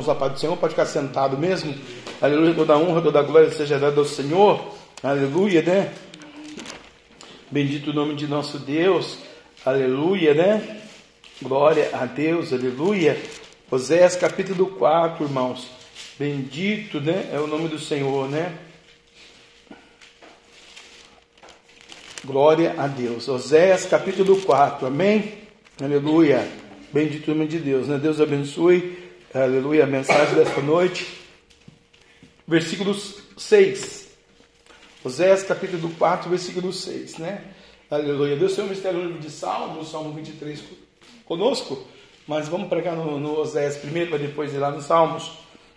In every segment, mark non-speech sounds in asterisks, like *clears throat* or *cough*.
Vamos lá, Pai do Senhor, pode ficar sentado mesmo. Aleluia, toda honra, toda glória seja dada ao Senhor. Aleluia, né? Bendito o nome de nosso Deus. Aleluia, né? Glória a Deus, aleluia. Oséias capítulo 4, irmãos. Bendito, né? É o nome do Senhor, né? Glória a Deus. Oséias capítulo 4, amém? Aleluia. Bendito o nome de Deus, né? Deus abençoe Aleluia, a mensagem desta noite. Versículos 6. Oséias capítulo 4, versículo 6, né? Aleluia. Deus tem um mistério no livro de Salmos, Salmo 23 conosco, mas vamos pregar no, no Oséias primeiro, para depois ir lá nos Salmos.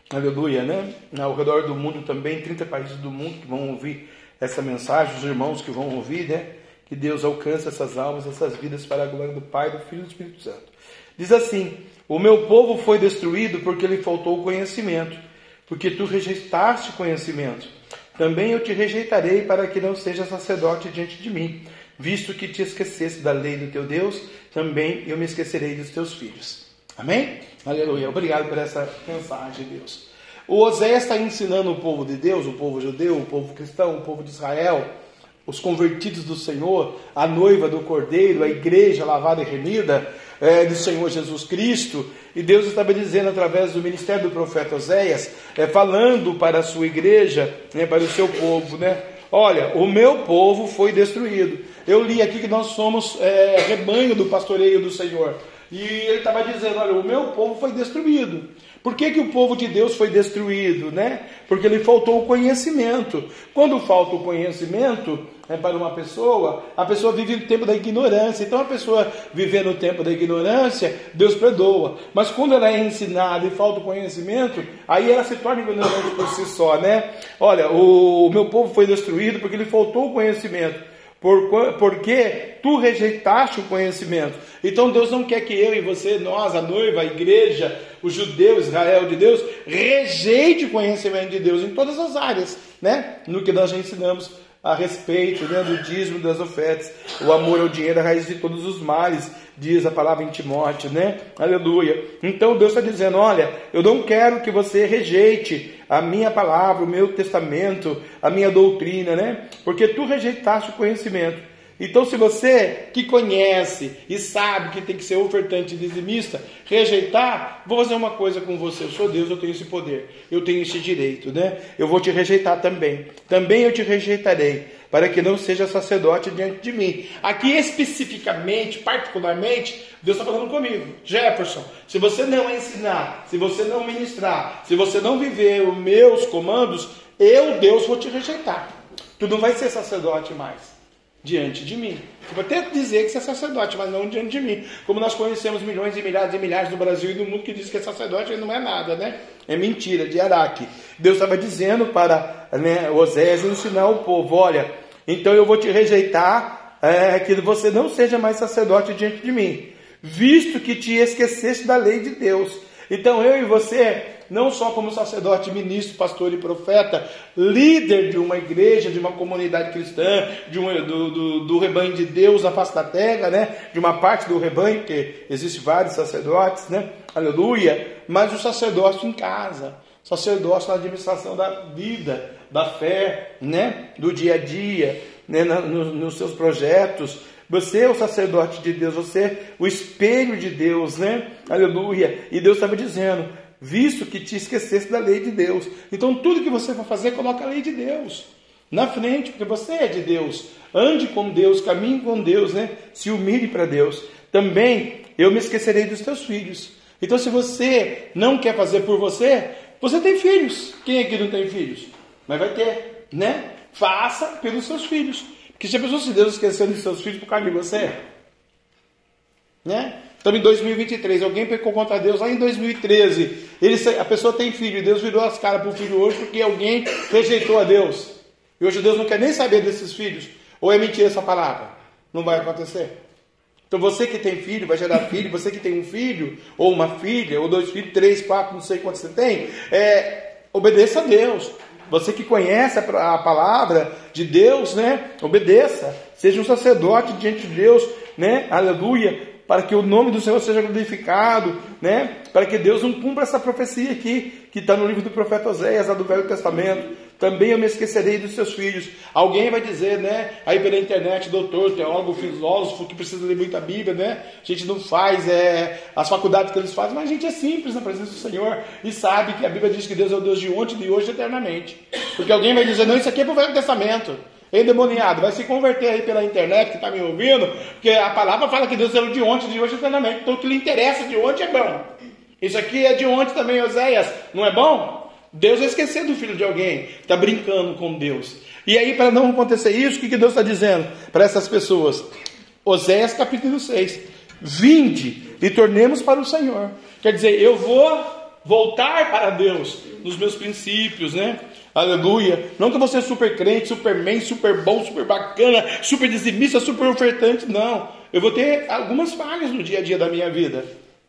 Aleluia, né? Ao redor do mundo também, 30 países do mundo que vão ouvir essa mensagem, os irmãos que vão ouvir, né? Que Deus alcance essas almas, essas vidas para a glória do Pai, do Filho e do Espírito Santo. Diz assim: o meu povo foi destruído porque lhe faltou conhecimento, porque tu rejeitaste conhecimento. Também eu te rejeitarei para que não seja sacerdote diante de mim, visto que te esqueceste da lei do teu Deus, também eu me esquecerei dos teus filhos. Amém? Aleluia. Obrigado por essa mensagem, Deus. O Oséias está ensinando o povo de Deus, o povo judeu, o povo cristão, o povo de Israel, os convertidos do Senhor, a noiva do Cordeiro, a igreja lavada e remida, é, do Senhor Jesus Cristo, e Deus estava dizendo através do ministério do profeta Oséias, é, falando para a sua igreja, né, para o seu povo, né? Olha, o meu povo foi destruído. Eu li aqui que nós somos é, rebanho do pastoreio do Senhor. E ele estava dizendo: olha, o meu povo foi destruído. Por que, que o povo de Deus foi destruído? Né? Porque lhe faltou o conhecimento. Quando falta o conhecimento é, para uma pessoa, a pessoa vive no tempo da ignorância. Então, a pessoa viver no tempo da ignorância, Deus perdoa. Mas quando ela é ensinada e falta o conhecimento, aí ela se torna ignorante por si só. Né? Olha, o, o meu povo foi destruído porque lhe faltou o conhecimento porque tu rejeitaste o conhecimento. Então Deus não quer que eu e você, nós, a noiva, a igreja, o judeu, Israel de Deus, rejeite o conhecimento de Deus em todas as áreas, né? No que nós já ensinamos a respeito né, do dízimo das ofertas. O amor ao dinheiro é a raiz de todos os males, diz a palavra em Timóteo, né? Aleluia. Então Deus está dizendo: olha, eu não quero que você rejeite a minha palavra, o meu testamento, a minha doutrina, né? Porque tu rejeitaste o conhecimento. Então, se você que conhece e sabe que tem que ser ofertante e dizimista, rejeitar, vou fazer uma coisa com você. Eu sou Deus, eu tenho esse poder, eu tenho esse direito, né? Eu vou te rejeitar também. Também eu te rejeitarei, para que não seja sacerdote diante de mim. Aqui especificamente, particularmente, Deus está falando comigo. Jefferson, se você não ensinar, se você não ministrar, se você não viver os meus comandos, eu, Deus, vou te rejeitar. Tu não vai ser sacerdote mais diante de mim. Você pode até dizer que você é sacerdote, mas não diante de mim. Como nós conhecemos milhões e milhares e milhares no Brasil e no mundo que diz que é sacerdote e não é nada, né? É mentira, de Araque. Deus estava dizendo para né, Osés ensinar o povo: olha, então eu vou te rejeitar, é, que você não seja mais sacerdote diante de mim, visto que te esqueceste da lei de Deus. Então eu e você não só como sacerdote, ministro, pastor e profeta, líder de uma igreja, de uma comunidade cristã, de um, do, do, do, rebanho de Deus na face da terra, né? de uma parte do rebanho, porque existe vários sacerdotes, né? aleluia, mas o sacerdócio em casa, sacerdócio na administração da vida, da fé, né? do dia a dia, né? Na, no, nos seus projetos, você é o sacerdote de Deus, você é o espelho de Deus, né? Aleluia. E Deus estava dizendo: visto que te esquecesse da lei de Deus. Então, tudo que você for fazer, coloca a lei de Deus na frente, porque você é de Deus. Ande com Deus, caminhe com Deus, né? Se humilhe para Deus. Também eu me esquecerei dos teus filhos. Então, se você não quer fazer por você, você tem filhos. Quem aqui não tem filhos? Mas vai ter, né? Faça pelos seus filhos. Porque se a pessoa se Deus esqueceu dos seus filhos por causa de você, né? Estamos em 2023, alguém pecou contra Deus lá em 2013. Ele, a pessoa tem filho, Deus virou as caras para o filho hoje porque alguém rejeitou a Deus. E hoje Deus não quer nem saber desses filhos. Ou é mentira essa palavra? Não vai acontecer. Então você que tem filho, vai gerar filho, você que tem um filho, ou uma filha, ou dois filhos, três, quatro, não sei quantos você tem, é, obedeça a Deus. Você que conhece a palavra de Deus, né? Obedeça. Seja um sacerdote diante de Deus, né? Aleluia para que o nome do Senhor seja glorificado, né? Para que Deus não cumpra essa profecia aqui, que está no livro do profeta Oséias, lá do Velho Testamento. Também eu me esquecerei dos seus filhos. Alguém vai dizer, né? Aí pela internet, doutor, teólogo, filósofo, que precisa ler muita Bíblia, né? A gente não faz é, as faculdades que eles fazem, mas a gente é simples na presença do Senhor e sabe que a Bíblia diz que Deus é o Deus de ontem, de hoje eternamente. Porque alguém vai dizer, não, isso aqui é para o Velho Testamento endemoniado, vai se converter aí pela internet que está me ouvindo, porque a palavra fala que Deus é de ontem, de hoje eternamente. Então o que lhe interessa de ontem é bom. Isso aqui é de ontem também, Oséias, não é bom? Deus vai esquecer do filho de alguém, está brincando com Deus. E aí, para não acontecer isso, o que, que Deus está dizendo para essas pessoas? Oséias capítulo 6: Vinde e tornemos para o Senhor. Quer dizer, eu vou voltar para Deus nos meus princípios, né? Aleluia. Não que você é super crente, superman, super bom, super bacana, super dizimista, super ofertante. Não. Eu vou ter algumas falhas no dia a dia da minha vida.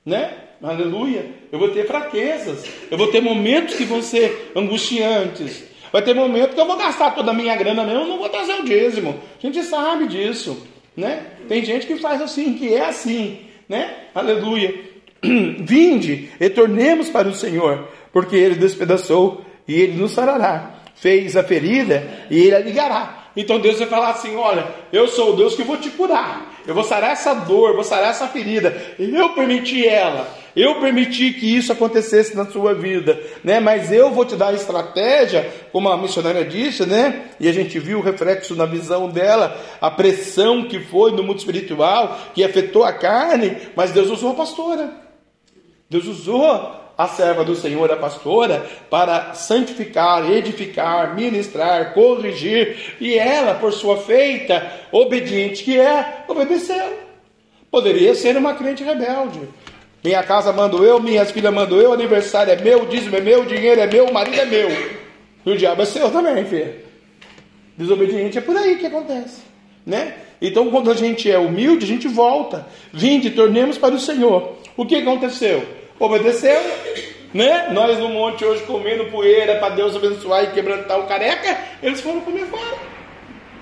Né? Aleluia. Eu vou ter fraquezas. Eu vou ter momentos que vão ser angustiantes. Vai ter momentos que eu vou gastar toda a minha grana mesmo, não vou trazer o dízimo. A gente sabe disso. Né? Tem gente que faz assim, que é assim. Né? Aleluia. *clears throat* Vinde e tornemos para o Senhor, porque ele despedaçou e ele nos sarará. Fez a ferida e ele a ligará. Então Deus vai falar assim: Olha, eu sou o Deus que vou te curar. Eu vou sarar essa dor, vou sarar essa ferida. Eu permiti ela. Eu permiti que isso acontecesse na sua vida, né? Mas eu vou te dar a estratégia, como a missionária disse, né? E a gente viu o reflexo na visão dela, a pressão que foi no mundo espiritual, que afetou a carne, mas Deus usou a pastora. Deus usou a serva do Senhor, a pastora, para santificar, edificar, ministrar, corrigir, e ela, por sua feita, obediente que é, obedeceu. Poderia ser uma crente rebelde. Minha casa mando eu, minhas filhas mando eu, aniversário é meu, dízimo é meu, dinheiro é meu, marido é meu. E o diabo é seu também, filho. Desobediente é por aí que acontece, né? Então, quando a gente é humilde, a gente volta. Vinde, tornemos para o Senhor. O que aconteceu? Obedeceu, né? Nós no monte hoje comendo poeira para Deus abençoar e quebrantar o careca, eles foram comer fora.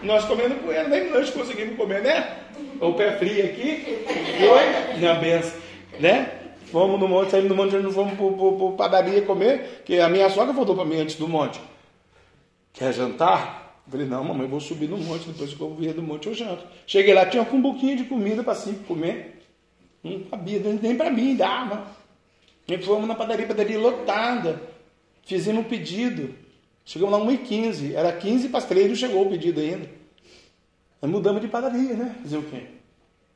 Nós comendo poeira, nem nós conseguimos comer, né? O pé frio aqui, foi na benção, né? Fomos no monte, saímos do monte, não fomos para padaria comer, que a minha sogra voltou para mim antes do monte. Quer jantar? Falei, não, mamãe, eu vou subir no monte, depois que eu vier do monte eu janto. Cheguei lá, tinha um buquinho de comida para cinco comer. Não sabia, nem para mim dava. E fomos na padaria, padaria lotada. Fizemos um pedido. Chegamos lá 1h15. Era 15 para as 3 não chegou o pedido ainda. Nós mudamos de padaria, né? Fazer o quê?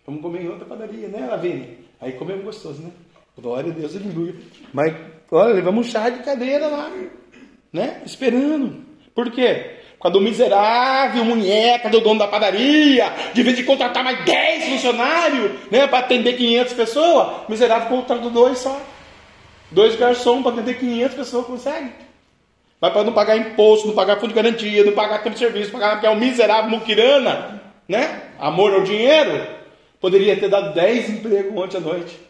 Vamos comer em outra padaria, né, Lavine? Aí comemos gostoso, né? Glória a Deus, aleluia. Mas, olha, levamos um chá de cadeira lá, né? Esperando. Por quê? Por causa do miserável munheca do dono da padaria, de vez de contratar mais 10 funcionários, né? Para atender 500 pessoas, miserável contratou dois só. Dois garçons para atender 500 pessoas consegue. Mas para não pagar imposto, não pagar fundo de garantia, não pagar tempo de serviço, pagar porque é um miserável muquirana, né? Amor ao dinheiro. Poderia ter dado 10 empregos ontem à noite,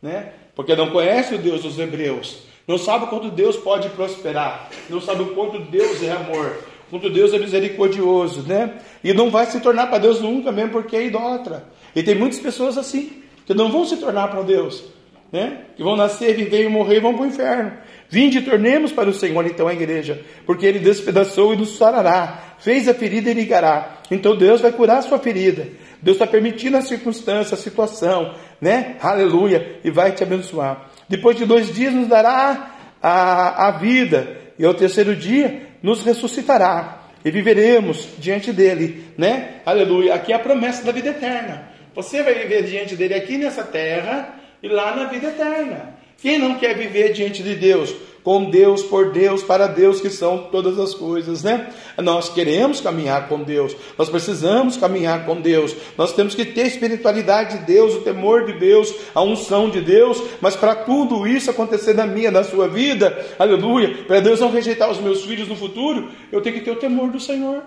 né? Porque não conhece o Deus dos hebreus. Não sabe quanto Deus pode prosperar. Não sabe o quanto Deus é amor. Quanto Deus é misericordioso, né? E não vai se tornar para Deus nunca mesmo porque é idólatra. E tem muitas pessoas assim, que não vão se tornar para Deus né? que vão nascer, viver e morrer e vão para o inferno. Vinde e tornemos para o Senhor então a igreja, porque ele despedaçou e nos sarará, fez a ferida e ligará. Então Deus vai curar a sua ferida. Deus está permitindo a circunstância, a situação, né? Aleluia, e vai te abençoar. Depois de dois dias nos dará a, a vida, e ao terceiro dia nos ressuscitará, e viveremos diante dele, né? Aleluia. Aqui é a promessa da vida eterna. Você vai viver diante dele aqui nessa terra, e lá na vida eterna. Quem não quer viver diante de Deus? Com Deus, por Deus, para Deus, que são todas as coisas, né? Nós queremos caminhar com Deus, nós precisamos caminhar com Deus, nós temos que ter a espiritualidade de Deus, o temor de Deus, a unção de Deus, mas para tudo isso acontecer na minha, na sua vida, aleluia, para Deus não rejeitar os meus filhos no futuro, eu tenho que ter o temor do Senhor,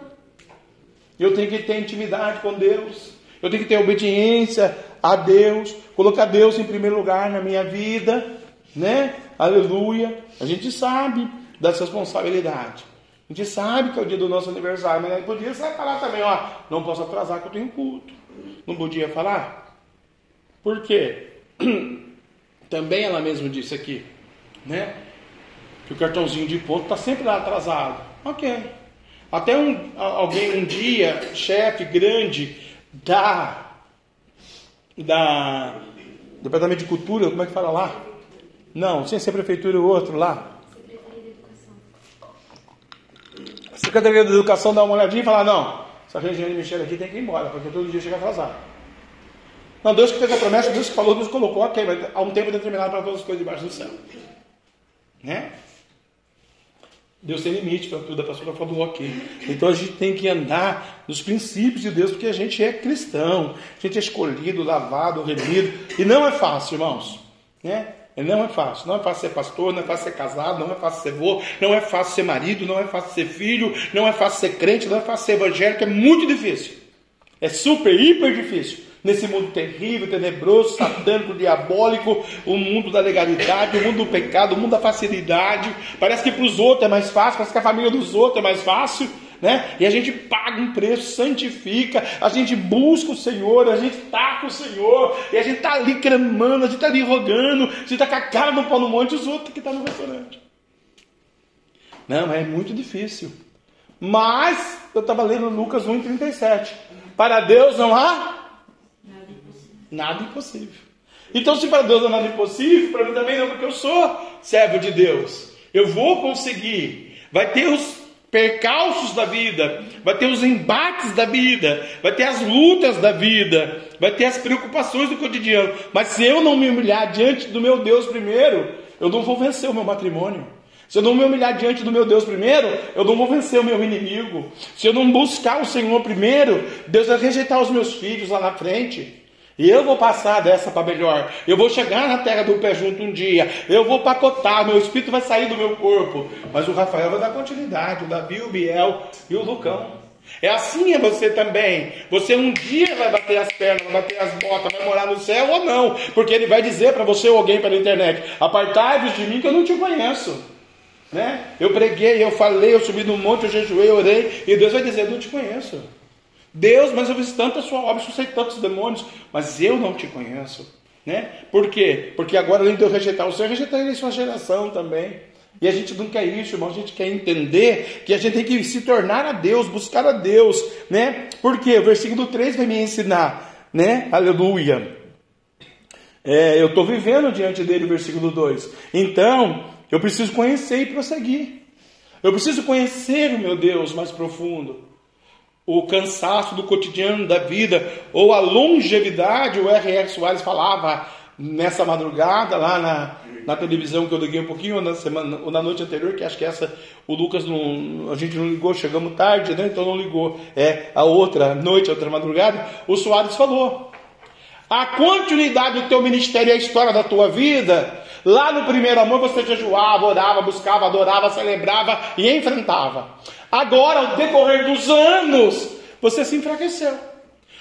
eu tenho que ter intimidade com Deus, eu tenho que ter obediência a Deus, colocar Deus em primeiro lugar na minha vida, né? Aleluia. A gente sabe das responsabilidades. A gente sabe que é o dia do nosso aniversário, mas podia falar também, ó, não posso atrasar que eu tenho culto. Não podia falar? Por quê? *clears throat* Também ela mesma disse aqui, né? Que o cartãozinho de ponto está sempre lá atrasado. Ok. Até um, alguém um dia, chefe grande da, da Departamento de Cultura, como é que fala lá? Não, sem ser prefeitura, o outro lá. Secretaria da Educação dá uma olhadinha e fala, não, essa Regiane Michel aqui tem que ir embora, porque todo dia chega atrasado. Não, Deus que fez a promessa, Deus que falou, Deus colocou, ok, mas há um tempo determinado para todas as coisas debaixo do céu. Né? Deus tem limite para tudo, a pastora falou ok. Então a gente tem que andar nos princípios de Deus, porque a gente é cristão, a gente é escolhido, lavado, remido, e não é fácil, irmãos. Né? Não é fácil. Não é fácil ser pastor, não é fácil ser casado, não é fácil ser avô, não é fácil ser marido, não é fácil ser filho, não é fácil ser crente, não é fácil ser evangélico, é muito difícil. É super, hiper difícil nesse mundo terrível, tenebroso, satânico, diabólico, o mundo da legalidade, o mundo do pecado, o mundo da facilidade. Parece que para os outros é mais fácil, parece que a família dos outros é mais fácil. Né? E a gente paga um preço, santifica, a gente busca o Senhor, a gente está com o Senhor, e a gente está ali cremando, a gente está ali rogando, a gente está com a cara no pão no monte, os outros que tá no restaurante. Não, é muito difícil. Mas eu estava lendo Lucas 1,37. Para Deus não há Nada impossível. Então, se para Deus não é nada impossível, para mim também não, porque eu sou servo de Deus. Eu vou conseguir. Vai ter os percalços da vida, vai ter os embates da vida, vai ter as lutas da vida, vai ter as preocupações do cotidiano. Mas se eu não me humilhar diante do meu Deus primeiro, eu não vou vencer o meu matrimônio. Se eu não me humilhar diante do meu Deus primeiro, eu não vou vencer o meu inimigo. Se eu não buscar o Senhor primeiro, Deus vai rejeitar os meus filhos lá na frente. Eu vou passar dessa para melhor. Eu vou chegar na terra do pé junto um dia. Eu vou pacotar, meu espírito vai sair do meu corpo. Mas o Rafael vai dar continuidade, o Davi, o Biel e o Lucão. É assim é você também. Você um dia vai bater as pernas, vai bater as botas, vai morar no céu ou não. Porque ele vai dizer para você ou alguém pela internet: Apartai-vos de mim que eu não te conheço. Né? Eu preguei, eu falei, eu subi no monte, eu jejuei, eu orei. E Deus vai dizer: Eu não te conheço. Deus, mas eu fiz tanta sua obra, eu sei tantos demônios, mas eu não te conheço. Né? Por quê? Porque agora, além de eu rejeitar o Senhor, eu rejeitaria a sua geração também. E a gente não quer isso, irmão. A gente quer entender que a gente tem que se tornar a Deus, buscar a Deus, né? Porque o versículo 3 vai me ensinar, né? Aleluia. É, eu estou vivendo diante dele, versículo 2. Então, eu preciso conhecer e prosseguir. Eu preciso conhecer o meu Deus mais profundo o cansaço do cotidiano da vida, ou a longevidade, o R.R. Soares falava nessa madrugada lá na, na televisão que eu liguei um pouquinho, ou na, semana, ou na noite anterior, que acho que essa o Lucas não, a gente não ligou, chegamos tarde, né? Então não ligou. É a outra noite, a outra madrugada, o Soares falou. A continuidade do teu ministério e a história da tua vida, lá no primeiro amor você jejuava, orava, buscava, adorava, celebrava e enfrentava. Agora, ao decorrer dos anos, você se enfraqueceu.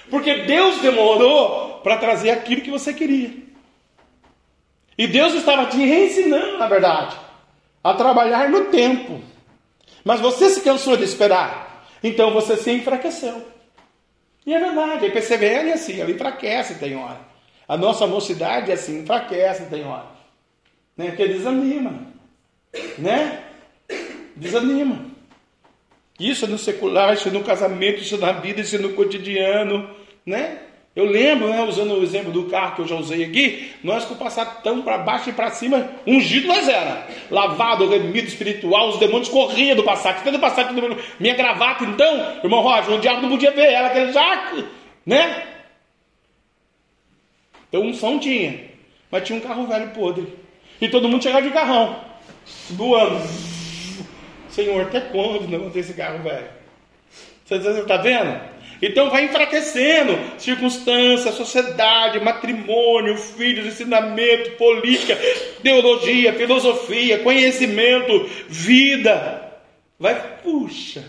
Porque Deus demorou para trazer aquilo que você queria. E Deus estava te ensinando, na verdade, a trabalhar no tempo. Mas você se cansou de esperar. Então você se enfraqueceu. E é verdade, a PCVL é assim, ela enfraquece tem hora. A nossa mocidade é assim, enfraquece tem hora. Né? Porque desanima. Né? Desanima. Isso é no secular, isso é no casamento, isso é na vida, isso é no cotidiano, né? Eu lembro, né, usando o exemplo do carro que eu já usei aqui, nós com passar tão para baixo e para cima, ungido nós era. Lavado, remido espiritual, os demônios corriam do Passat. Tendo Passat, minha gravata, então, irmão Roger, o diabo não podia ver ela, aquele jaco, né? Então unção tinha, mas tinha um carro velho podre. E todo mundo chegava de carrão, voando. Senhor, até quando não tem esse carro velho? Você está vendo? Então vai enfraquecendo circunstância, sociedade, matrimônio, filhos, ensinamento, política, teologia, filosofia, conhecimento, vida. Vai, puxa.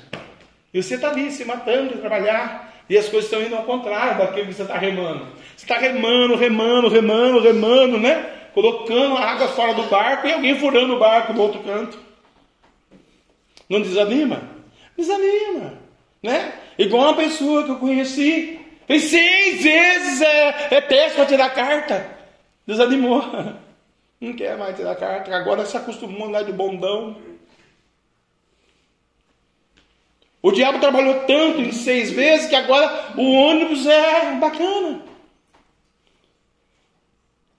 E você está ali se matando de trabalhar. E as coisas estão indo ao contrário daquilo que você está remando. Você está remando, remando, remando, remando, né? Colocando a água fora do barco e alguém furando o barco do outro canto. Não desanima? Desanima, né? Igual uma pessoa que eu conheci, Em seis vezes é, é teste para tirar carta. Desanimou. *laughs* Não quer mais tirar carta. Agora se acostumou a andar de bondão. O diabo trabalhou tanto em seis vezes que agora o ônibus é bacana.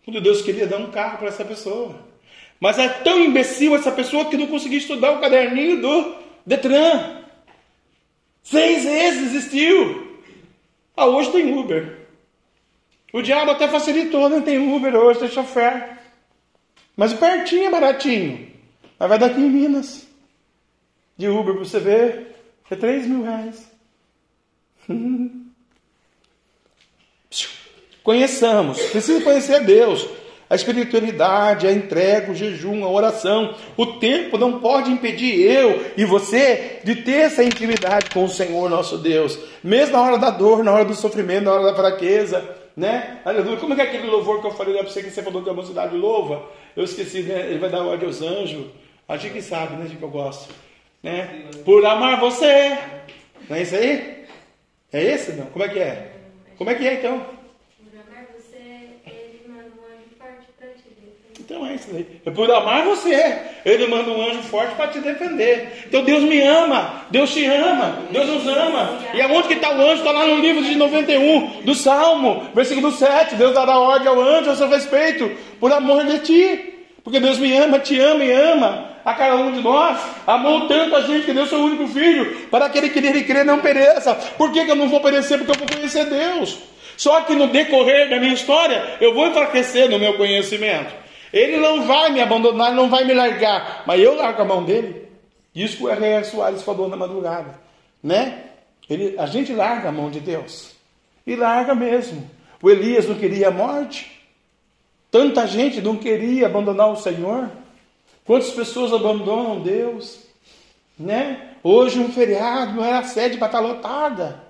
Quando Deus queria dar um carro para essa pessoa. Mas é tão imbecil essa pessoa que não conseguiu estudar o caderninho do Detran. Seis vezes existiu. Ah, hoje tem Uber. O diabo até facilitou, não né? tem Uber hoje, tem chofer. Mas pertinho é baratinho. Mas vai daqui em Minas. De Uber para você ver. É 3 mil reais. *laughs* Conheçamos. Precisa conhecer Deus a espiritualidade, a entrega, o jejum, a oração. O tempo não pode impedir eu e você de ter essa intimidade com o Senhor nosso Deus, mesmo na hora da dor, na hora do sofrimento, na hora da fraqueza, né? Aleluia. Como é que é aquele louvor que eu falei para você que você falou que a mocidade louva? Eu esqueci, né? Ele vai dar ordem aos anjos. A gente que sabe, né? A gente que eu gosto, né? Por amar você. Não é isso aí? É esse não? Como é que é? Como é que é então? Então é isso aí. É por amar você. Ele manda um anjo forte para te defender. Então Deus me ama. Deus te ama. Deus nos ama. E aonde que está o anjo? Está lá no livro de 91 do Salmo, versículo 7. Deus dará ordem ao anjo a seu respeito, por amor de ti. Porque Deus me ama, te ama e ama a cada um de nós. Amou tanto a gente que deu seu único filho, para aquele que nele crer não pereça. Por que, que eu não vou perecer? Porque eu vou conhecer Deus. Só que no decorrer da minha história, eu vou enfraquecer no meu conhecimento. Ele não vai me abandonar, não vai me largar, mas eu largo a mão dele. Isso que o R.R. Soares falou na madrugada, né? Ele, a gente larga a mão de Deus. E larga mesmo. O Elias não queria a morte. Tanta gente não queria abandonar o Senhor. Quantas pessoas abandonam Deus? Né? Hoje um feriado, era sede para estar lotada.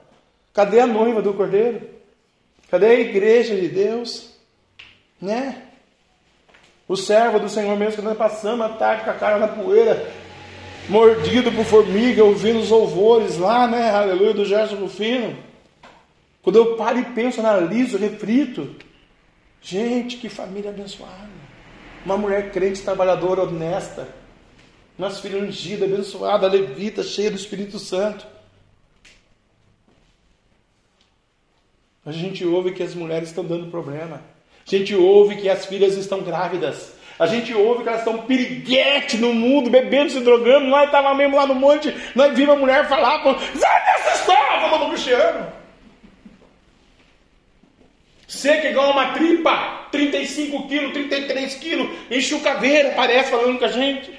Cadê a noiva do Cordeiro? Cadê a igreja de Deus? Né? O servo do Senhor mesmo que nós passamos a tarde com a cara na poeira, mordido por formiga, ouvindo os louvores lá, né? Aleluia, do Gerson Rufino. Quando eu paro e penso, analiso, reflito. Gente, que família abençoada. Uma mulher crente, trabalhadora, honesta. Nossa filha ungida, abençoada, levita, cheia do Espírito Santo. A gente ouve que as mulheres estão dando problema. A gente ouve que as filhas estão grávidas. A gente ouve que elas estão piriguete no mundo, bebendo, se drogando. Nós estávamos mesmo lá no monte, nós vimos a mulher falar, sai dessa história, falou do Cristiano. Seca igual uma tripa, 35 quilos, 33 quilos, enche o caveira, parece, falando com a gente.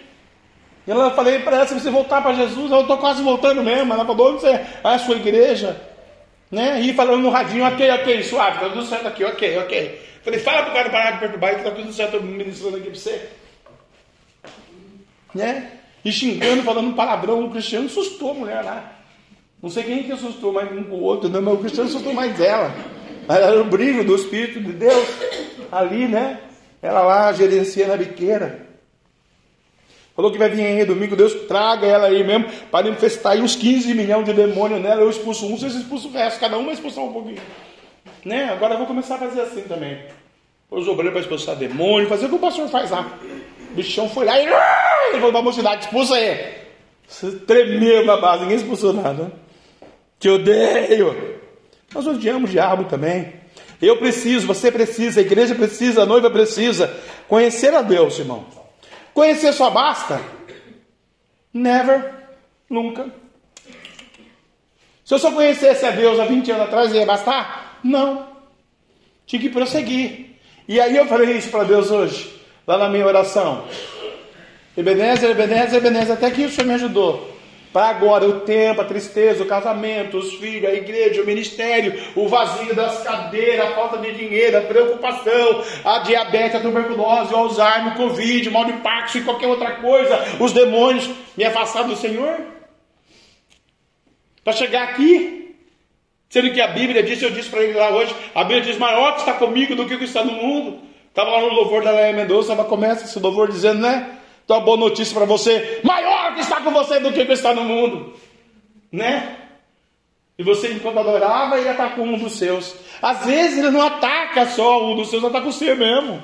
E ela falei para ela, se você voltar para Jesus, eu estou quase voltando mesmo. Ela falou, onde você é? Ah, a sua igreja. Né? E falando no radinho, ok, ok, suave, está tudo certo aqui, ok, ok. Falei, fala pro cara parar de perturbar que tá tudo certo, eu ministrando aqui para você. Né? E xingando, falando palavrão, o Cristiano assustou a mulher lá. Não sei quem que assustou mais um com o outro, não, mas o Cristiano assustou mais ela. Era o brilho do Espírito de Deus ali, né? Ela lá gerenciando a biqueira. Falou que vai vir aí domingo, Deus traga ela aí mesmo para infestar aí uns 15 milhões de demônios nela. Eu expulso um, vocês expulsam o resto, cada um vai expulsar um pouquinho. Né? Agora eu vou começar a fazer assim também. Os obreiros para expulsar demônio, fazer o que o pastor faz lá. O bichão foi lá e ele falou para a mocidade, expulsa aí. Você tremeu na base, ninguém expulsou nada. Te odeio. Nós odiamos o diabo também. Eu preciso, você precisa, a igreja precisa, a noiva precisa conhecer a Deus, irmão. Conhecer só basta? Never, nunca. Se eu só conhecesse a Deus há 20 anos atrás, ia bastar? Não. Tinha que prosseguir. E aí eu falei isso para Deus hoje, lá na minha oração. Ebenezer, Ebenezer, Ebenezer, até que o Senhor me ajudou. Para agora, o tempo, a tristeza, o casamento, os filhos, a igreja, o ministério, o vazio das cadeiras, a falta de dinheiro, a preocupação, a diabetes, a tuberculose, o Alzheimer, o Covid, o mal de Parkinson e qualquer outra coisa, os demônios me afastaram do Senhor. Para chegar aqui, Sendo que a Bíblia diz, eu disse para ele lá hoje, a Bíblia diz, maior que está comigo do que o que está no mundo. Estava lá no louvor da Leia Mendonça, ela começa esse louvor dizendo, né? Então, boa notícia para você, maior que está com você do que o que está no mundo. Né? E você, enquanto adorava, ele atacou um dos seus. Às vezes ele não ataca só um dos seus, ataca você mesmo.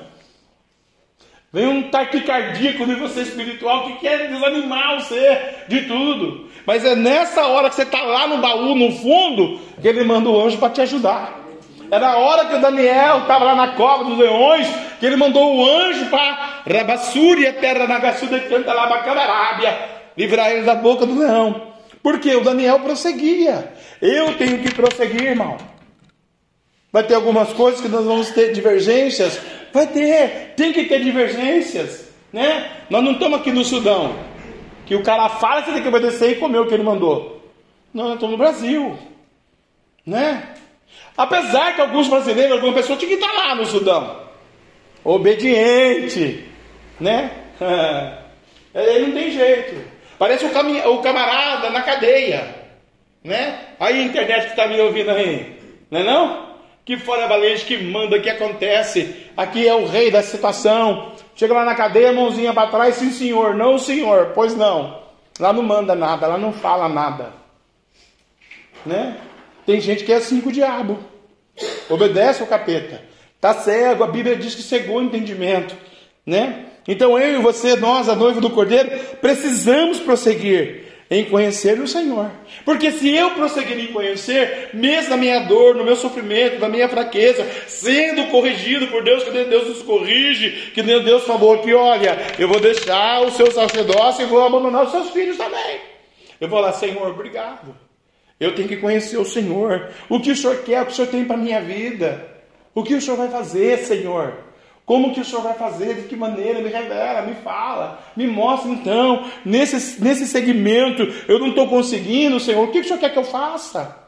Vem um taquicardíaco em você espiritual que quer desanimar você de tudo. Mas é nessa hora que você está lá no baú, no fundo, que ele manda o anjo para te ajudar. É na hora que o Daniel estava lá na cova dos leões, que ele mandou o anjo para Rabassuri, a terra Nagassuda e canta lá Arábia, livrar ele da boca do leão. Porque o Daniel prosseguia. Eu tenho que prosseguir, irmão. Vai ter algumas coisas que nós vamos ter divergências. Vai ter, tem que ter divergências, né? Nós não estamos aqui no Sudão, que o cara fala você tem que obedecer e comer o que ele mandou. Não, nós estamos no Brasil, né? Apesar que alguns brasileiros, algumas pessoas tinham que estar lá no Sudão, obediente, né? *laughs* Ele não tem jeito. Parece o, o camarada na cadeia, né? Aí a internet que está me ouvindo aí, não é não? que fora valente, que manda, que acontece. Aqui é o rei da situação. Chega lá na cadeia, mãozinha para trás, sim senhor, não senhor, pois não. Lá não manda nada, lá não fala nada. Né? Tem gente que é assim com o diabo. Obedece ao capeta. Tá cego, a Bíblia diz que cegou o entendimento, né? Então eu e você, nós, a noiva do Cordeiro, precisamos prosseguir em conhecer o Senhor. Porque se eu prosseguir em conhecer, mesmo na minha dor, no meu sofrimento, na minha fraqueza, sendo corrigido por Deus, que Deus nos corrige, que Deus falou que, olha, eu vou deixar o seu sacerdócio e vou abandonar os seus filhos também. Eu vou lá, Senhor, obrigado. Eu tenho que conhecer o Senhor. O que o Senhor quer, o que o Senhor tem para a minha vida. O que o Senhor vai fazer, Senhor? Como que o Senhor vai fazer? De que maneira? Me revela, me fala, me mostra então. Nesse, nesse segmento eu não estou conseguindo, Senhor. O que o Senhor quer que eu faça?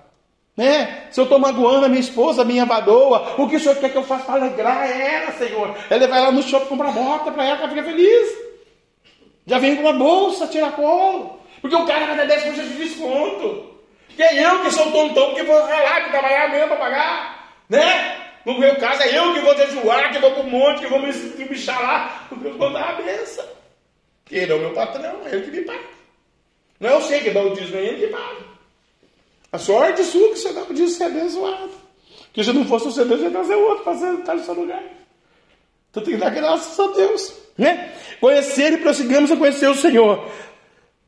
Né? Se eu estou magoando a minha esposa, a minha vadoa, o que o Senhor quer que eu faça para alegrar ela, Senhor? É levar ela no shopping comprar bota para ela, ela fica feliz. Já vem com uma bolsa, tira colo. Porque o cara vai dar 10% de desconto. Que é eu que sou tontão, que vou ralar, que trabalhar mesmo para pagar. Né? No meu caso, é eu que vou jejuar, que vou para o monte, que vou me bichar lá, porque eu vou dar a benção. Ele é o meu patrão, é ele que me paga. Não é eu sei que dá o dízimo, é ele que paga. A sorte sua que você dá o dízimo ser abençoado. Porque se não fosse o seu Deus, ia trazer outro para estar no seu lugar. Então tem que dar graças a Deus. Né? Conhecer e prosseguimos a conhecer o Senhor.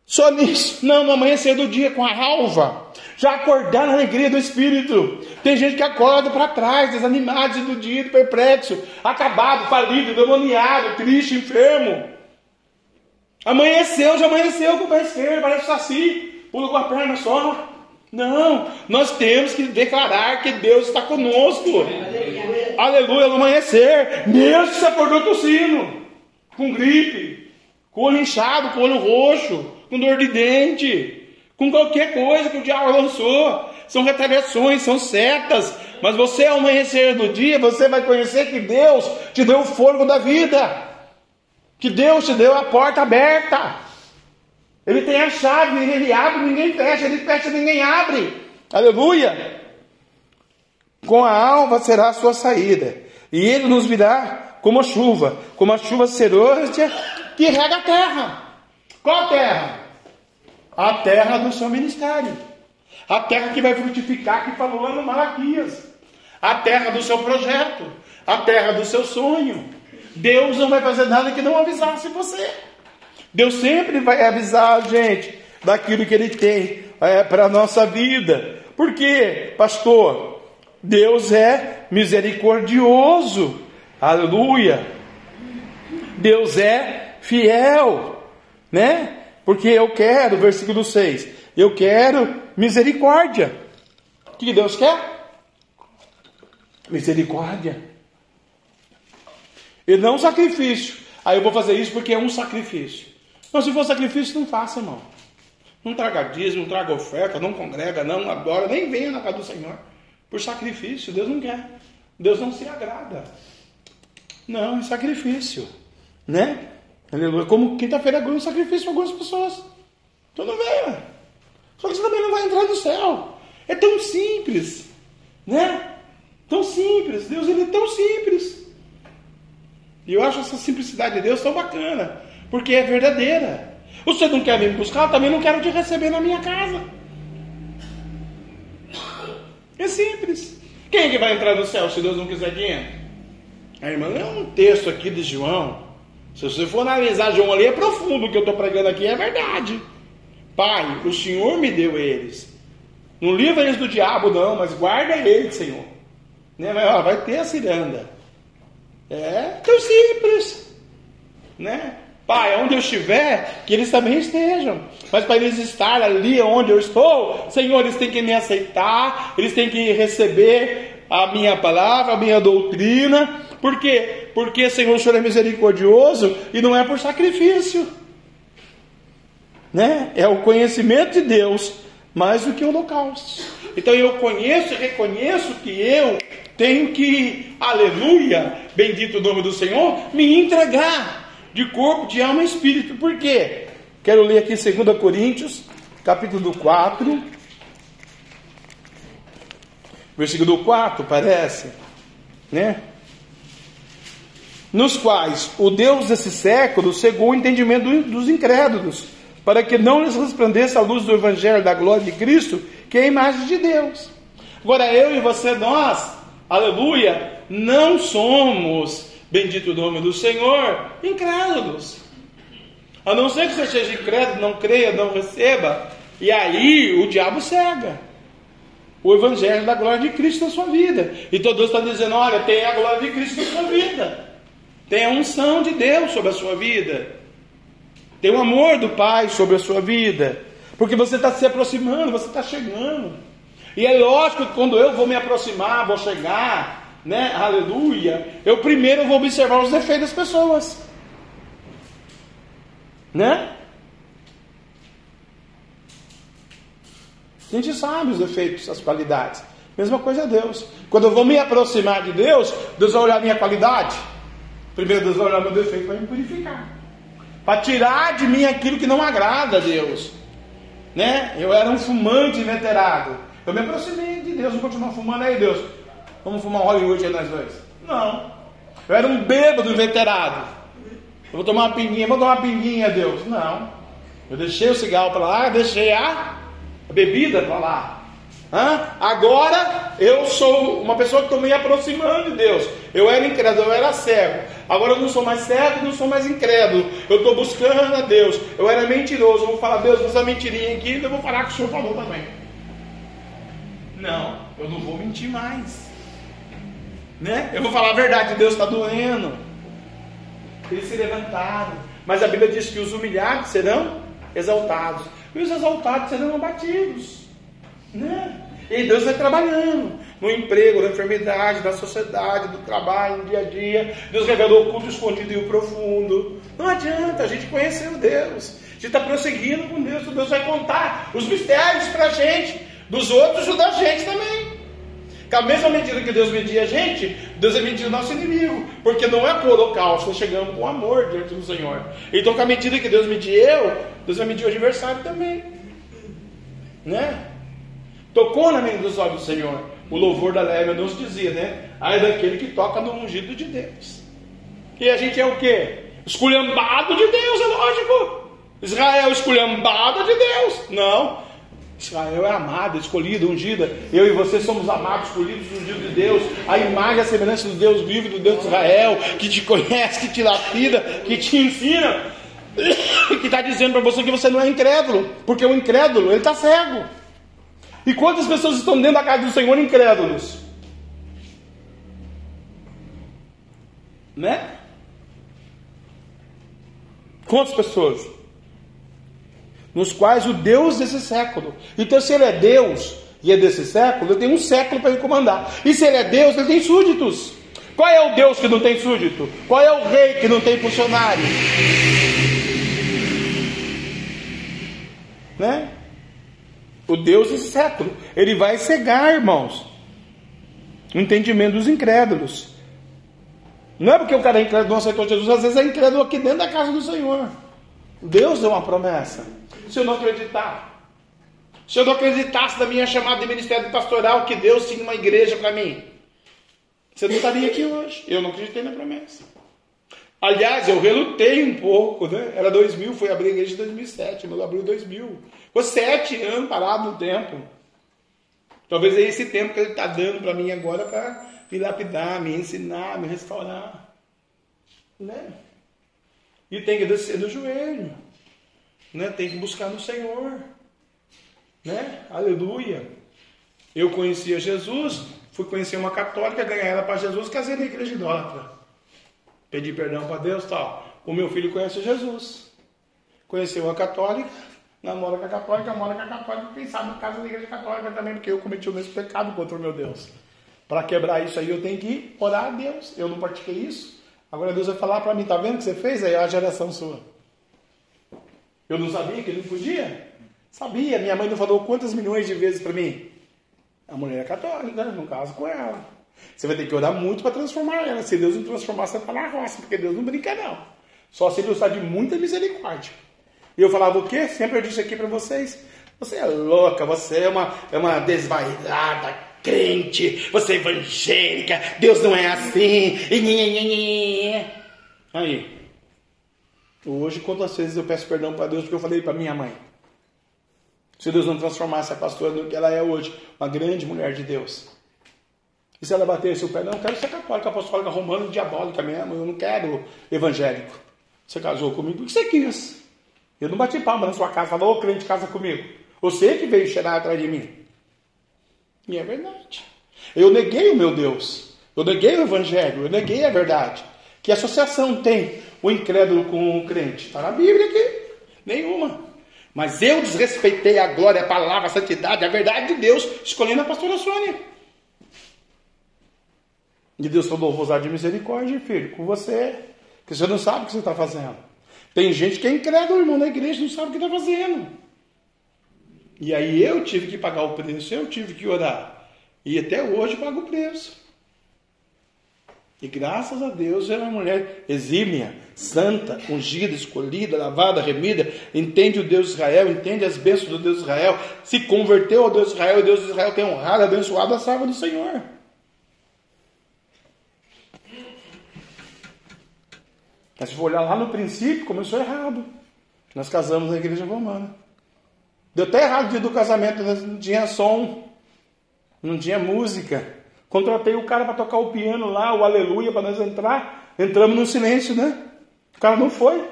Só nisso, não no amanhecer do dia com a ralva, já acordar na alegria do Espírito. Tem gente que acorda para trás, desanimado do dia, perplexo, acabado, falido, demoniado, triste, enfermo. Amanheceu, já amanheceu com o pé esquerdo, parece saci, pula com a perna só. Não, nós temos que declarar que Deus está conosco. Aleluia, Aleluia no amanhecer. Mesmo se acordou tossindo, com gripe, com olho inchado, com olho roxo com dor de dente, com qualquer coisa que o diabo lançou. São retaliações, são setas. Mas você, ao amanhecer do dia, você vai conhecer que Deus te deu o fogo da vida. Que Deus te deu a porta aberta. Ele tem a chave, ele abre, ninguém fecha, ele fecha, ninguém abre. Aleluia! Com a alva será a sua saída, e ele nos virá como a chuva, como a chuva serôdia que rega a terra. Qual terra? A terra do seu ministério. A terra que vai frutificar, que falou lá no Malaquias. A terra do seu projeto. A terra do seu sonho. Deus não vai fazer nada que não avisasse você. Deus sempre vai avisar a gente daquilo que Ele tem é, para a nossa vida. Por quê, pastor? Deus é misericordioso. Aleluia. Deus é fiel né? Porque eu quero, versículo 6, eu quero misericórdia. O que Deus quer? Misericórdia. E não sacrifício. Aí eu vou fazer isso porque é um sacrifício. Não, se for sacrifício, não faça, irmão. Não traga dízimo, não traga oferta, não congrega, não adora, nem venha na casa do Senhor. Por sacrifício, Deus não quer. Deus não se agrada. Não, é sacrifício. Né? Aleluia. Como quinta-feira é um sacrifício para algumas pessoas. Então não venha. Só que você também não vai entrar no céu. É tão simples. Né? Tão simples. Deus ele é tão simples. E eu acho essa simplicidade de Deus tão bacana. Porque é verdadeira. Você não quer vir buscar, eu também não quero te receber na minha casa. É simples. Quem é que vai entrar no céu se Deus não quiser entre? A irmã, é um texto aqui de João. Se você for analisar João ali, é profundo o que eu estou pregando aqui, é verdade. Pai, o Senhor me deu eles. Não livra eles do diabo, não, mas guarda eles, Senhor. Né? Mas, ó, vai ter a ciranda. É tão simples. Né? Pai, onde eu estiver, que eles também estejam. Mas para eles estar ali onde eu estou, Senhor, eles têm que me aceitar, eles têm que receber a minha palavra, a minha doutrina. Por quê? Porque, Senhor, o Senhor é misericordioso e não é por sacrifício. Né? É o conhecimento de Deus mais do que o holocausto. Então eu conheço e reconheço que eu tenho que, aleluia, bendito o nome do Senhor, me entregar de corpo, de alma e espírito. Por quê? Quero ler aqui 2 Coríntios, capítulo 4, versículo 4, parece, né? Nos quais o Deus desse século cegou o entendimento dos incrédulos, para que não lhes resplandeça a luz do Evangelho da glória de Cristo, que é a imagem de Deus. Agora eu e você, nós, aleluia, não somos, bendito o nome do Senhor, incrédulos. A não ser que você seja incrédulo, não creia, não receba, e aí o diabo cega o Evangelho da glória de Cristo na sua vida. Então Deus está dizendo: olha, tem a glória de Cristo na sua vida, tem a unção de Deus sobre a sua vida, tem o amor do Pai sobre a sua vida, porque você está se aproximando, você está chegando. E é lógico que quando eu vou me aproximar, vou chegar, né? Aleluia. Eu primeiro vou observar os defeitos das pessoas, né? A gente sabe os defeitos, as qualidades. Mesma coisa é Deus. Quando eu vou me aproximar de Deus, Deus vai olhar a minha qualidade. Primeiro Deus vai olhar meu defeito para me purificar. Para tirar de mim aquilo que não agrada a Deus. Né? Eu era um fumante inveterado. Eu me aproximei de Deus, vou continuar fumando aí, Deus. Vamos fumar um Hollywood aí nós dois? Não. Eu era um bêbado inveterado. Eu vou tomar uma pinguinha, vou tomar uma pinguinha, Deus. Não. Eu deixei o cigarro para lá, deixei a bebida para lá. Hã? Agora eu sou uma pessoa que estou me aproximando de Deus. Eu era incrédulo, eu era cego. Agora eu não sou mais cego, não sou mais incrédulo. Eu estou buscando a Deus. Eu era mentiroso. Eu vou falar, Deus, essa mentirinha aqui, eu vou falar que o Senhor falou também. Não, eu não vou mentir mais. Né? Eu vou falar a verdade, Deus está doendo. Eles se levantaram. Mas a Bíblia diz que os humilhados serão exaltados e os exaltados serão abatidos. Né? E Deus vai trabalhando no emprego, na enfermidade, na sociedade, no trabalho, no dia a dia. Deus revelou o culto escondido e o profundo. Não adianta, a gente conhecendo Deus. A gente está prosseguindo com Deus. Deus vai contar os mistérios para a gente, dos outros e da gente também. Com a mesma medida que Deus media a gente, Deus é medir o nosso inimigo. Porque não é por holocausto, nós chegamos com amor diante do Senhor. Então, com a medida que Deus media eu, Deus vai medir o adversário também. Né? Tocou na mente dos olhos do Senhor. O louvor da leve nos dizia, né? Ai daquele que toca no ungido de Deus. E a gente é o quê? Esculhambado de Deus, é lógico. Israel esculhambado de Deus. Não. Israel é amada, escolhida, ungida. Eu e você somos amados, escolhidos, ungidos de Deus. A imagem a semelhança do Deus vivo, do Deus de Israel, que te conhece, que te lapida, que te ensina. *coughs* Que está dizendo para você que você não é incrédulo, porque o incrédulo, ele está cego. E quantas pessoas estão dentro da casa do Senhor incrédulos? Né? Quantas pessoas? nos quais o Deus desse século. Então, se ele é Deus e é desse século, ele tem um século para ele comandar. E se ele é Deus, ele tem súditos. Qual é o Deus que não tem súdito? Qual é o rei que não tem funcionário? Né? O Deus desse século. Ele vai cegar, irmãos, o entendimento dos incrédulos. Não é porque o cara é incrédulo não aceitou Jesus, às vezes é incrédulo aqui dentro da casa do Senhor. Deus deu uma promessa se eu não acreditar? Se eu não acreditasse na minha chamada de ministério pastoral, que Deus tinha uma igreja para mim, você não estaria aqui hoje. Eu não acreditei na promessa. Aliás, eu relutei um pouco, né? Era 2000, foi abrir a igreja em 2007, meu abriu 2000. Ficou sete anos parado no tempo. Talvez é esse tempo que Ele está dando para mim agora para me lapidar, me ensinar, me restaurar. Né? E tem que descer do joelho. Né? Tem que buscar no Senhor. Né? Aleluia. Eu conhecia Jesus, fui conhecer uma católica, ganhar ela para Jesus, casei na igreja idólatra. Pedi perdão para Deus tal. O meu filho conhece Jesus. Conheceu a católica, namora com a católica, mora com a católica, quem sabe casa da igreja católica também, porque eu cometi o mesmo pecado contra o meu Deus. Para quebrar isso aí eu tenho que orar a Deus. Eu não pratiquei isso. Agora Deus vai falar para mim, tá vendo o que você fez? Aí é a geração sua. Eu não sabia que ele não podia? Sabia, minha mãe não falou quantas milhões de vezes para mim. A mulher é católica, não caso com ela. Você vai ter que orar muito para transformar ela. Se Deus não transformar, você está na roça, porque Deus não brinca, não. Só se ele usar de muita misericórdia. E eu falava o quê? Sempre eu disse aqui para vocês: você é louca, você é uma, é uma desvairada, crente, você é evangélica, Deus não é assim. Aí. Hoje, quantas vezes eu peço perdão para Deus porque eu falei para minha mãe? Se Deus não transformasse a pastora no que ela é hoje, uma grande mulher de Deus. E se ela batesse o pé, não, eu quero ser católica, apostólica, romana, diabólica mesmo, eu não quero evangélico. Você casou comigo porque você quis. Eu não bati palma na sua casa, falou, ô crente, casa comigo. Você que veio cheirar atrás de mim. E é verdade. Eu neguei o meu Deus. Eu neguei o evangelho, eu neguei a verdade. Que associação tem o incrédulo com o crente? Está na Bíblia aqui. Nenhuma. Mas eu desrespeitei a glória, a palavra, a santidade, a verdade de Deus, escolhendo a pastora Sônia. E Deus falou: vou usar de misericórdia, filho, com você. Que você não sabe o que você está fazendo. Tem gente que é incrédulo, irmão, na igreja, não sabe o que está fazendo. E aí eu tive que pagar o preço, eu tive que orar. E até hoje pago o preço. E graças a Deus é uma mulher exímia, santa, ungida, escolhida, lavada, remida, entende o Deus de Israel, entende as bênçãos do Deus de Israel, se converteu ao Deus de Israel, e Deus de Israel tem honrado, abençoado a salva do Senhor. Mas se for olhar lá no princípio, começou errado. Nós casamos na igreja romana. Deu até errado o dia do casamento, não tinha som, não tinha música. Contratei o cara para tocar o piano lá, o aleluia, para nós entrar. Entramos no silêncio, né? O cara não foi.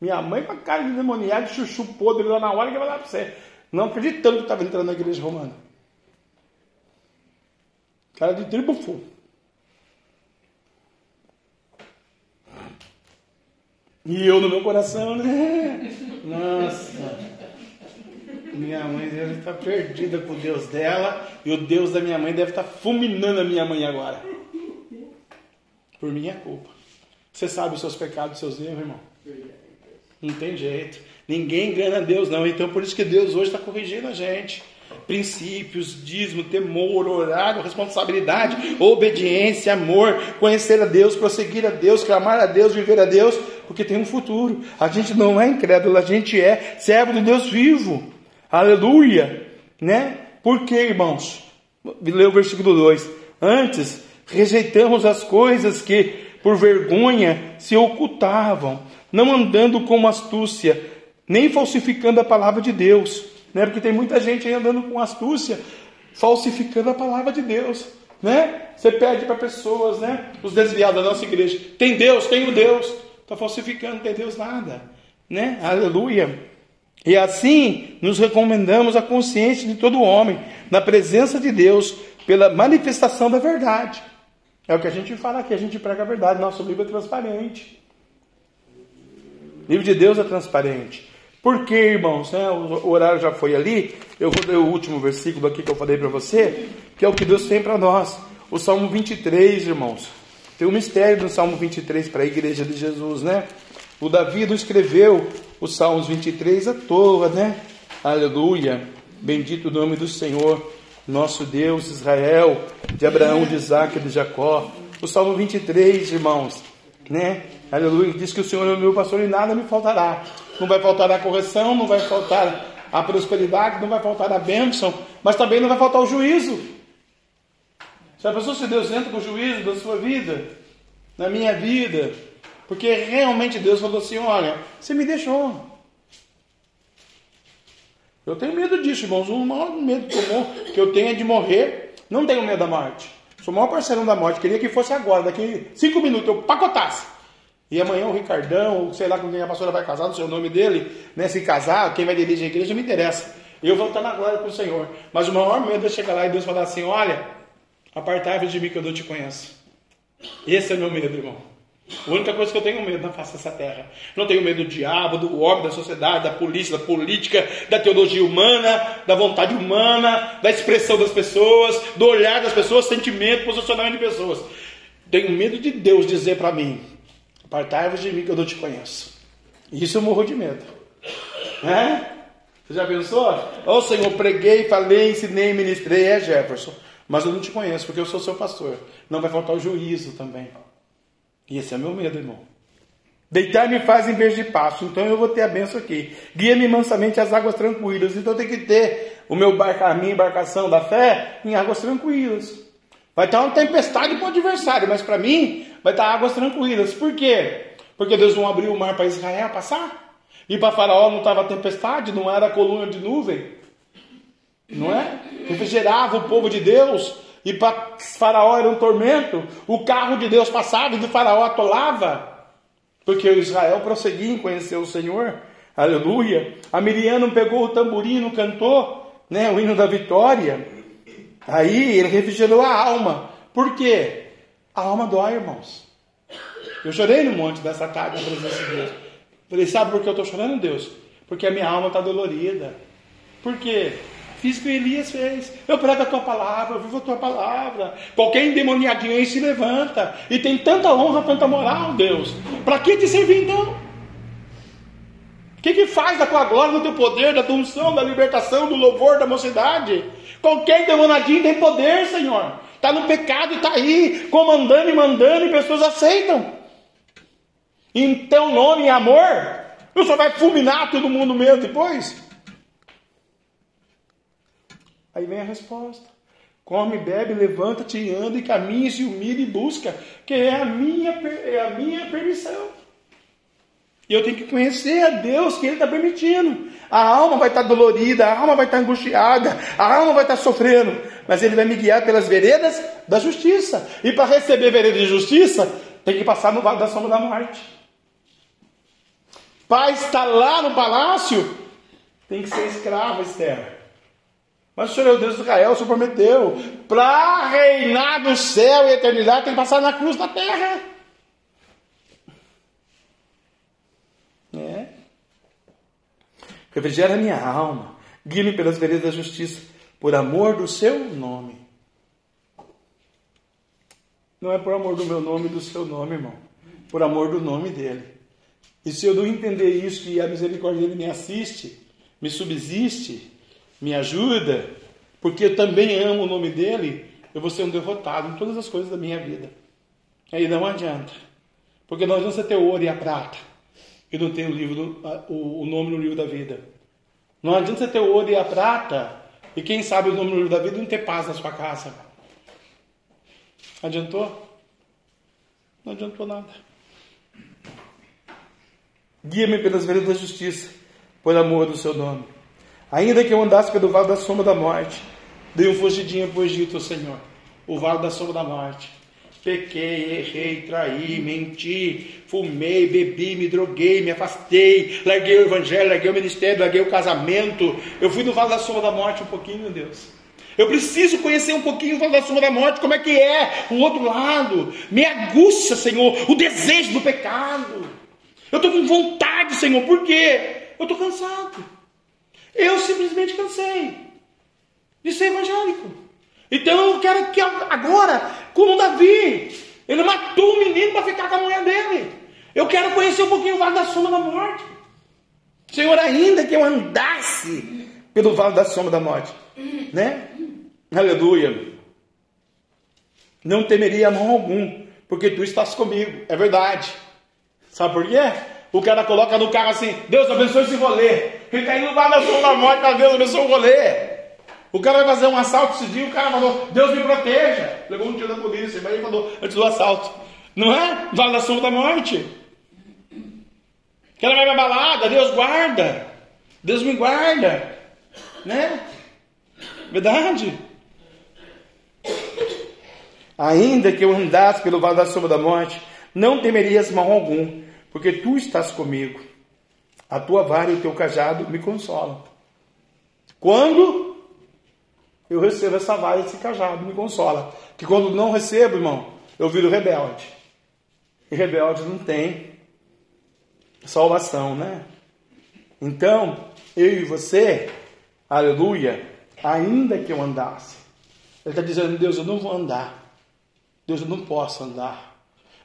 Minha mãe com a cara de demoniado, chuchu podre lá na hora que vai lá para você. Não acreditando que estava entrando na igreja romana. Cara de tribo E eu no meu coração, né? Nossa. Minha mãe deve estar perdida com o Deus dela e o Deus da minha mãe deve estar fulminando a minha mãe agora. Por minha culpa. Você sabe os seus pecados, os seus erros, irmão? Não tem jeito. Ninguém engana Deus, não. Então por isso que Deus hoje está corrigindo a gente. Princípios, dízimo, temor, horário, responsabilidade, obediência, amor, conhecer a Deus, prosseguir a Deus, clamar a Deus, viver a Deus, porque tem um futuro. A gente não é incrédulo, a gente é servo do Deus vivo. Aleluia! Né? Por que, irmãos? Lê o versículo 2. Antes, rejeitamos as coisas que, por vergonha, se ocultavam, não andando com astúcia, nem falsificando a palavra de Deus. Né? Porque tem muita gente aí andando com astúcia, falsificando a palavra de Deus. Né? Você pede para pessoas, né? Os desviados da nossa igreja. Tem Deus, tem o Deus. Está falsificando, não tem Deus nada. Né? Aleluia. E assim nos recomendamos a consciência de todo homem, na presença de Deus, pela manifestação da verdade. É o que a gente fala aqui, a gente prega a verdade, nosso livro é transparente. O livro de Deus é transparente. Por que, irmãos? Né? O horário já foi ali. Eu vou ler o último versículo aqui que eu falei para você, que é o que Deus tem para nós. O Salmo 23, irmãos. Tem um mistério do Salmo 23 para a igreja de Jesus, né? O Davi não escreveu os Salmos 23 à toa, né? Aleluia. Bendito o nome do Senhor, nosso Deus, Israel, de Abraão, de Isaac de Jacó. O Salmo 23, irmãos, né? Aleluia. Diz que o Senhor é o meu pastor e nada me faltará. Não vai faltar a correção, não vai faltar a prosperidade, não vai faltar a bênção, mas também não vai faltar o juízo. Já pensou se Deus entra com o juízo da sua vida, na minha vida, porque realmente Deus falou assim: olha, você me deixou. Eu tenho medo disso, irmãos. O maior medo que eu tenho é de morrer. Não tenho medo da morte. Sou o maior parceirão da morte. Queria que fosse agora, daqui cinco minutos, eu pacotasse. E amanhã o Ricardão, sei lá com quem a pastora vai casar, não sei o nome dele, né? Se casar, quem vai dirigir a igreja, não me interessa. Eu vou estar na glória com o Senhor. Mas o maior medo é chegar lá e Deus falar assim: olha, apartai-vos de mim que eu não te conheço. Esse é meu medo, irmão. A única coisa que eu tenho medo na face dessa terra. Não tenho medo do diabo, do homem, da sociedade, da polícia, da política, da teologia humana, da vontade humana, da expressão das pessoas, do olhar das pessoas, sentimento, posicionamento de pessoas. Tenho medo de Deus dizer para mim: apartai-vos de mim que eu não te conheço. Isso eu morro de medo. É? Você já pensou? Ô oh, Senhor, preguei, falei, ensinei, ministrei, é Jefferson. Mas eu não te conheço porque eu sou seu pastor. Não vai faltar o juízo também. E esse é meu medo, irmão. Deitar-me faz em vez de passo, então eu vou ter a benção aqui. Guia-me mansamente às águas tranquilas, então tenho que ter o meu barco, a minha embarcação da fé em águas tranquilas. Vai estar uma tempestade para o adversário, mas para mim vai estar águas tranquilas. Por quê? Porque Deus não abriu o mar para Israel passar? E para Faraó não estava tempestade, não era coluna de nuvem? Não é? Refrigerava o povo de Deus e para Faraó era um tormento. O carro de Deus passava e de Faraó atolava. Porque Israel prosseguia em conhecer o Senhor. Aleluia. A Miriam pegou o tamborino, cantou né, o hino da vitória. Aí ele refrigerou a alma. Por quê? A alma dói, irmãos. Eu chorei no monte dessa tarde na presença de Deus. Falei, sabe por que eu estou chorando, Deus? Porque a minha alma está dolorida. Por quê? Fiz o que Elias fez. Eu prego a tua palavra, eu vivo a tua palavra. Qualquer endemoniadinho aí se levanta. E tem tanta honra, tanta moral, Deus. Para que te servir então? O que, que faz da tua glória, do teu poder, da tua unção, da libertação, do louvor, da mocidade? Qualquer endemoniadinho tem poder, Senhor. Está no pecado e está aí, comandando e mandando, e pessoas aceitam. Em teu nome e amor, o Senhor vai fulminar todo mundo mesmo depois? Aí vem a resposta. Come, bebe, levanta-te, anda e caminha, se humilha e busca, que é a minha, é a minha permissão. E eu tenho que conhecer a Deus que Ele está permitindo. A alma vai estar dolorida, a alma vai estar angustiada, a alma vai estar sofrendo, mas Ele vai me guiar pelas veredas da justiça. E para receber vereda de justiça, tem que passar no vale da sombra da morte. Pai está lá no palácio, tem que ser escravo, Esther. Mas o Senhor é o Deus de Israel, o Senhor prometeu. Para reinar no céu e eternidade, tem que passar na cruz da terra. É. Refrigera minha alma. Guia-me pelas veredas da justiça, por amor do seu nome. Não é por amor do meu nome e do seu nome, irmão. Por amor do nome dele. E se eu não entender isso, que a misericórdia dele me assiste, me subsiste, me ajuda, porque eu também amo o nome dele, eu vou ser um derrotado em todas as coisas da minha vida. Aí não adianta. Porque nós vamos ter o ouro e a prata e não tem o, livro, o, nome no livro da vida. Não adianta você ter o ouro e a prata e quem sabe o nome no livro da vida não ter paz na sua casa. Adiantou? Não adiantou nada. Guia-me pelas veredas da justiça, por amor do seu nome. Ainda que eu andasse pelo vale da sombra da morte, dei um fugidinho para o Egito, Senhor. O vale da sombra da morte. Pequei, errei, traí, menti, fumei, bebi, me droguei, me afastei, larguei o evangelho, larguei o ministério, larguei o casamento. Eu fui no vale da sombra da morte um pouquinho, meu Deus. Eu preciso conhecer um pouquinho o vale da sombra da morte, como é que é o outro lado. Me aguça, Senhor, o desejo do pecado. Eu estou com vontade, Senhor, por quê? Eu estou cansado. Eu simplesmente cansei de ser evangélico. Então eu quero que agora, como Davi, ele matou o menino para ficar com a mulher dele. Eu quero conhecer um pouquinho o vale da sombra da morte. Senhor, ainda que eu andasse pelo vale da sombra da morte, né? Aleluia. Não temeria mal algum, porque tu estás comigo. É verdade. Sabe por quê? O cara coloca no carro assim: Deus abençoe esse rolê. Ele está indo lá na da morte para Deus abençoe o rolê. O cara vai fazer um assalto esse dia, o cara falou: Deus me proteja. Levou um tiro da polícia, mas ele falou antes do assalto. Não é? Vale da sombra da morte. O cara vai pra balada, Deus guarda. Deus me guarda. Né? Verdade? Ainda que eu andasse pelo vale da sombra da morte, não temerias mal algum, porque tu estás comigo. A tua vara e o teu cajado me consolam. Quando eu recebo essa vara e esse cajado, me consola. Que quando não recebo, irmão, eu viro rebelde. E rebelde não tem salvação, né? Então, eu e você, aleluia, ainda que eu andasse, ele está dizendo, Deus, eu não vou andar. Deus, eu não posso andar.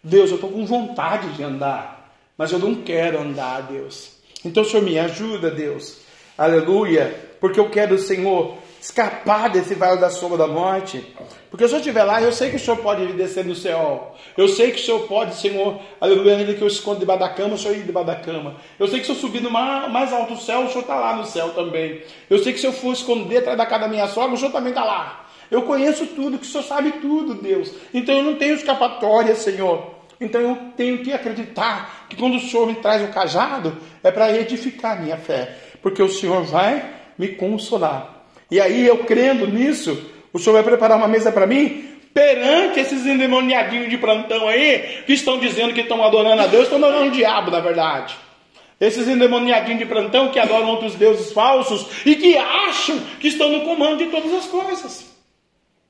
Deus, eu estou com vontade de andar, mas eu não quero andar, Deus. Então, Senhor, me ajuda, Deus. Aleluia. Porque eu quero, Senhor, escapar desse vale da sombra da morte. Porque se eu estiver lá, eu sei que o Senhor pode descer no céu. Eu sei que o Senhor pode, Senhor, aleluia, ainda que eu esconda debaixo da cama, o Senhor ir debaixo da cama. Eu sei que se eu subir no mais alto céu, o Senhor está lá no céu também. Eu sei que se eu for esconder atrás da casa da minha sogra, o Senhor também está lá. Eu conheço tudo, que o Senhor sabe tudo, Deus. Então eu não tenho escapatória, Senhor. Então eu tenho que acreditar que quando o Senhor me traz o cajado, é para edificar minha fé. Porque o Senhor vai me consolar. E aí, eu crendo nisso, o Senhor vai preparar uma mesa para mim perante esses endemoniadinhos de plantão aí, que estão dizendo que estão adorando a Deus, estão adorando o diabo, na verdade. Esses endemoniadinhos de plantão que adoram outros deuses falsos e que acham que estão no comando de todas as coisas.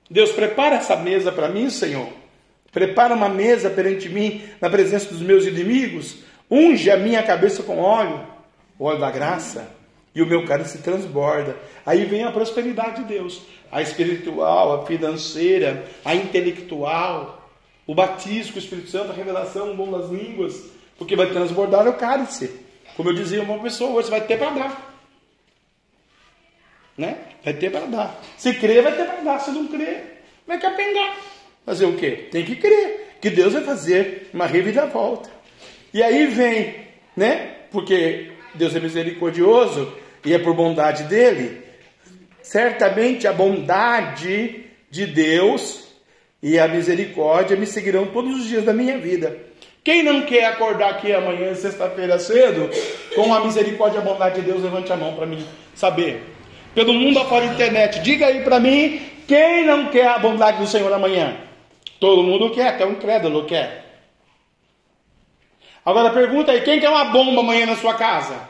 Deus, prepara essa mesa para mim, Senhor. Prepara uma mesa perante mim na presença dos meus inimigos. Unge a minha cabeça com óleo, o óleo da graça e o meu cálice transborda. Aí vem a prosperidade de Deus, a espiritual, a financeira, a intelectual, o batismo o Espírito Santo, a revelação, o dom das línguas, porque vai transbordar o cálice. Como eu dizia uma pessoa, hoje vai ter para dar. Né? Vai ter para dar. Se crer, vai ter para dar. Se não crer, vai capengar. Fazer o quê? Tem que crer que Deus vai fazer uma reviravolta. E aí vem, né? Porque Deus é misericordioso, e é por bondade dele, certamente a bondade de Deus e a misericórdia me seguirão todos os dias da minha vida. Quem não quer acordar aqui amanhã, sexta-feira cedo, com a misericórdia e a bondade de Deus, levante a mão para mim saber. Pelo mundo afora internet, diga aí para mim, quem não quer a bondade do Senhor amanhã? Todo mundo quer, até um incrédulo quer. Agora pergunta aí, quem quer uma bomba amanhã na sua casa?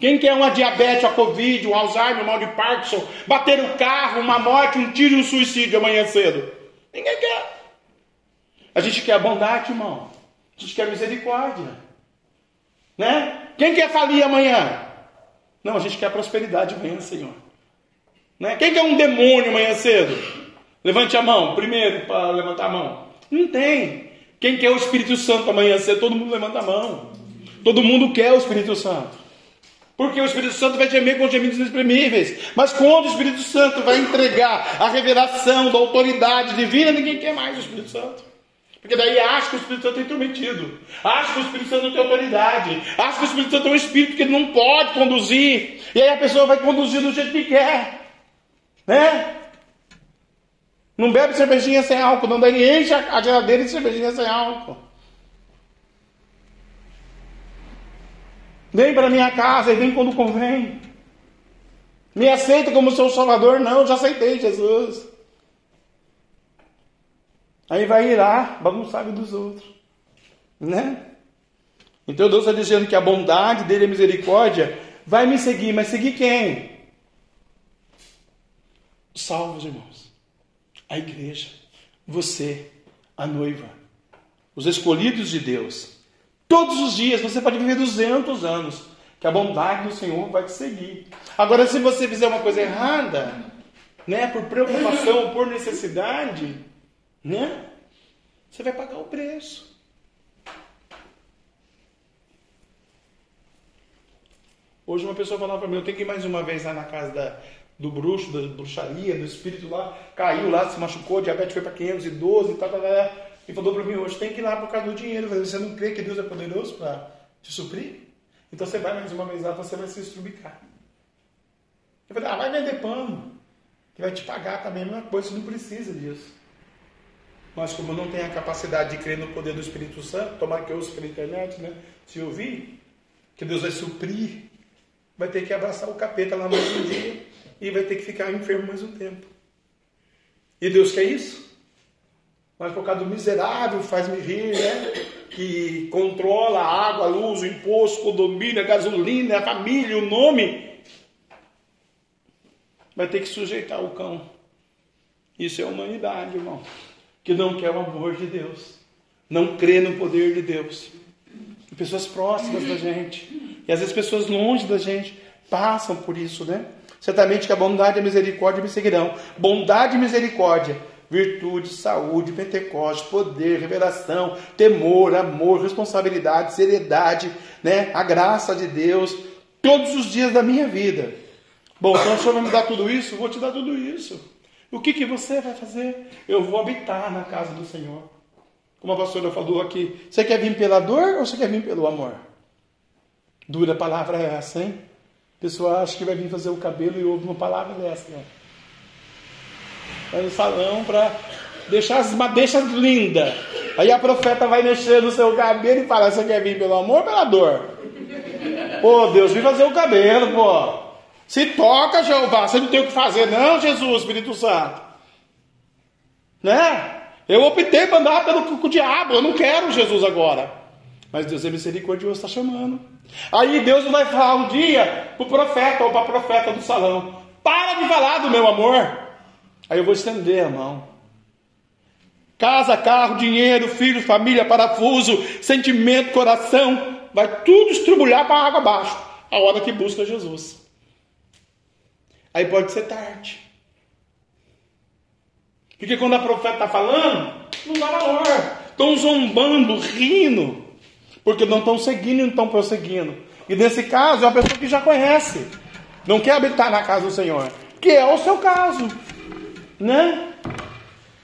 Quem quer uma diabetes, a Covid, um Alzheimer, um mal de Parkinson, bater o carro, uma morte, um tiro e um suicídio amanhã cedo? Ninguém quer. A gente quer bondade, irmão. A gente quer misericórdia. Né? Quem quer falir amanhã? Não, a gente quer prosperidade amanhã, Senhor. Né? Quem quer um demônio amanhã cedo? Levante a mão, primeiro, para levantar a mão. Não tem. Quem quer o Espírito Santo amanhã cedo? Todo mundo levanta a mão. Todo mundo quer o Espírito Santo. Porque o Espírito Santo vai gemer com gemidos inexprimíveis. Mas quando o Espírito Santo vai entregar a revelação da autoridade divina, ninguém quer mais o Espírito Santo. Porque daí acha que o Espírito Santo é intrometido. Acha que o Espírito Santo não tem autoridade. Acha que o Espírito Santo é um Espírito que não pode conduzir. E aí a pessoa vai conduzir do jeito que quer. Né? Não bebe cervejinha sem álcool. Não, daí enche a geladeira de cervejinha sem álcool. Vem para minha casa e vem quando convém. Me aceita como seu salvador? Não, já aceitei Jesus. Aí vai ir lá, bagunçar dos outros. Né? Então Deus está dizendo que a bondade dele e a misericórdia vai me seguir, mas seguir quem? Os salvos, irmãos. A igreja, você, a noiva, os escolhidos de Deus. Todos os dias você pode viver 200 anos, que a bondade do Senhor vai te seguir. Agora, se você fizer uma coisa errada, né, por preocupação, por necessidade, né, você vai pagar o preço. Hoje uma pessoa falava para mim, eu tenho que ir mais uma vez lá na casa da, do bruxo, da bruxaria, do espírito lá, caiu lá, se machucou, diabetes foi para 512 e tal, tal, tal. E falou para mim hoje, tem que ir lá por causa do dinheiro. Você não crê que Deus é poderoso para te suprir? Então você vai mais uma vez lá, você vai se estrubicar. Eu falei, ah, vai vender pano, que vai te pagar também a mesma coisa, você não precisa disso. Mas como não tem a capacidade de crer no poder do Espírito Santo, tomara que eu use pela internet, né? Se ouvir, que Deus vai suprir, vai ter que abraçar o capeta lá mais um dia. E vai ter que ficar enfermo mais um tempo. E Deus quer isso? Mas por causa do miserável faz-me rir, né? Que controla a água, a luz, o imposto, condomínio, a gasolina, a família, o nome. Vai ter que sujeitar o cão. Isso é humanidade, irmão. Que não quer o amor de Deus. Não crê no poder de Deus. Pessoas próximas da gente. E às vezes pessoas longe da gente passam por isso, né? Certamente que a bondade e a misericórdia me seguirão. Bondade e misericórdia, virtude, saúde, Pentecoste, poder, revelação, temor, amor, responsabilidade, seriedade, né? A graça de Deus, todos os dias da minha vida. Bom, então o Senhor vai me dar tudo isso? vou te dar tudo isso. O que, que você vai fazer? Eu vou habitar na casa do Senhor. Como a pastora falou aqui, você quer vir pela dor ou você quer vir pelo amor? Dura palavra é essa, hein? A pessoa acha que vai vir fazer o cabelo e ouve uma palavra dessa. Né? Vai no salão para deixar as madeixas lindas. Aí a profeta vai mexer no seu cabelo e fala: Você quer vir pelo amor ou pela dor? Pô, Deus, vem fazer o cabelo, pô. Se toca, Jeová, você não tem o que fazer, não, Jesus, Espírito Santo. Né? Eu optei para andar pelo com o diabo, eu não quero Jesus agora. Mas Deus é misericordioso, está chamando. Aí Deus vai falar um dia para o profeta ou para a profeta do salão: Para de falar do meu amor. Aí eu vou estender a mão. Casa, carro, dinheiro, filho, família, parafuso, sentimento, coração, vai tudo estrubulhar para a água abaixo. A hora que busca Jesus. Aí pode ser tarde. Porque quando a profeta está falando, não dá valor. Estão zombando, rindo. Porque não estão seguindo e não estão prosseguindo. E nesse caso é uma pessoa que já conhece. Não quer habitar na casa do Senhor. Que é o seu caso. Né?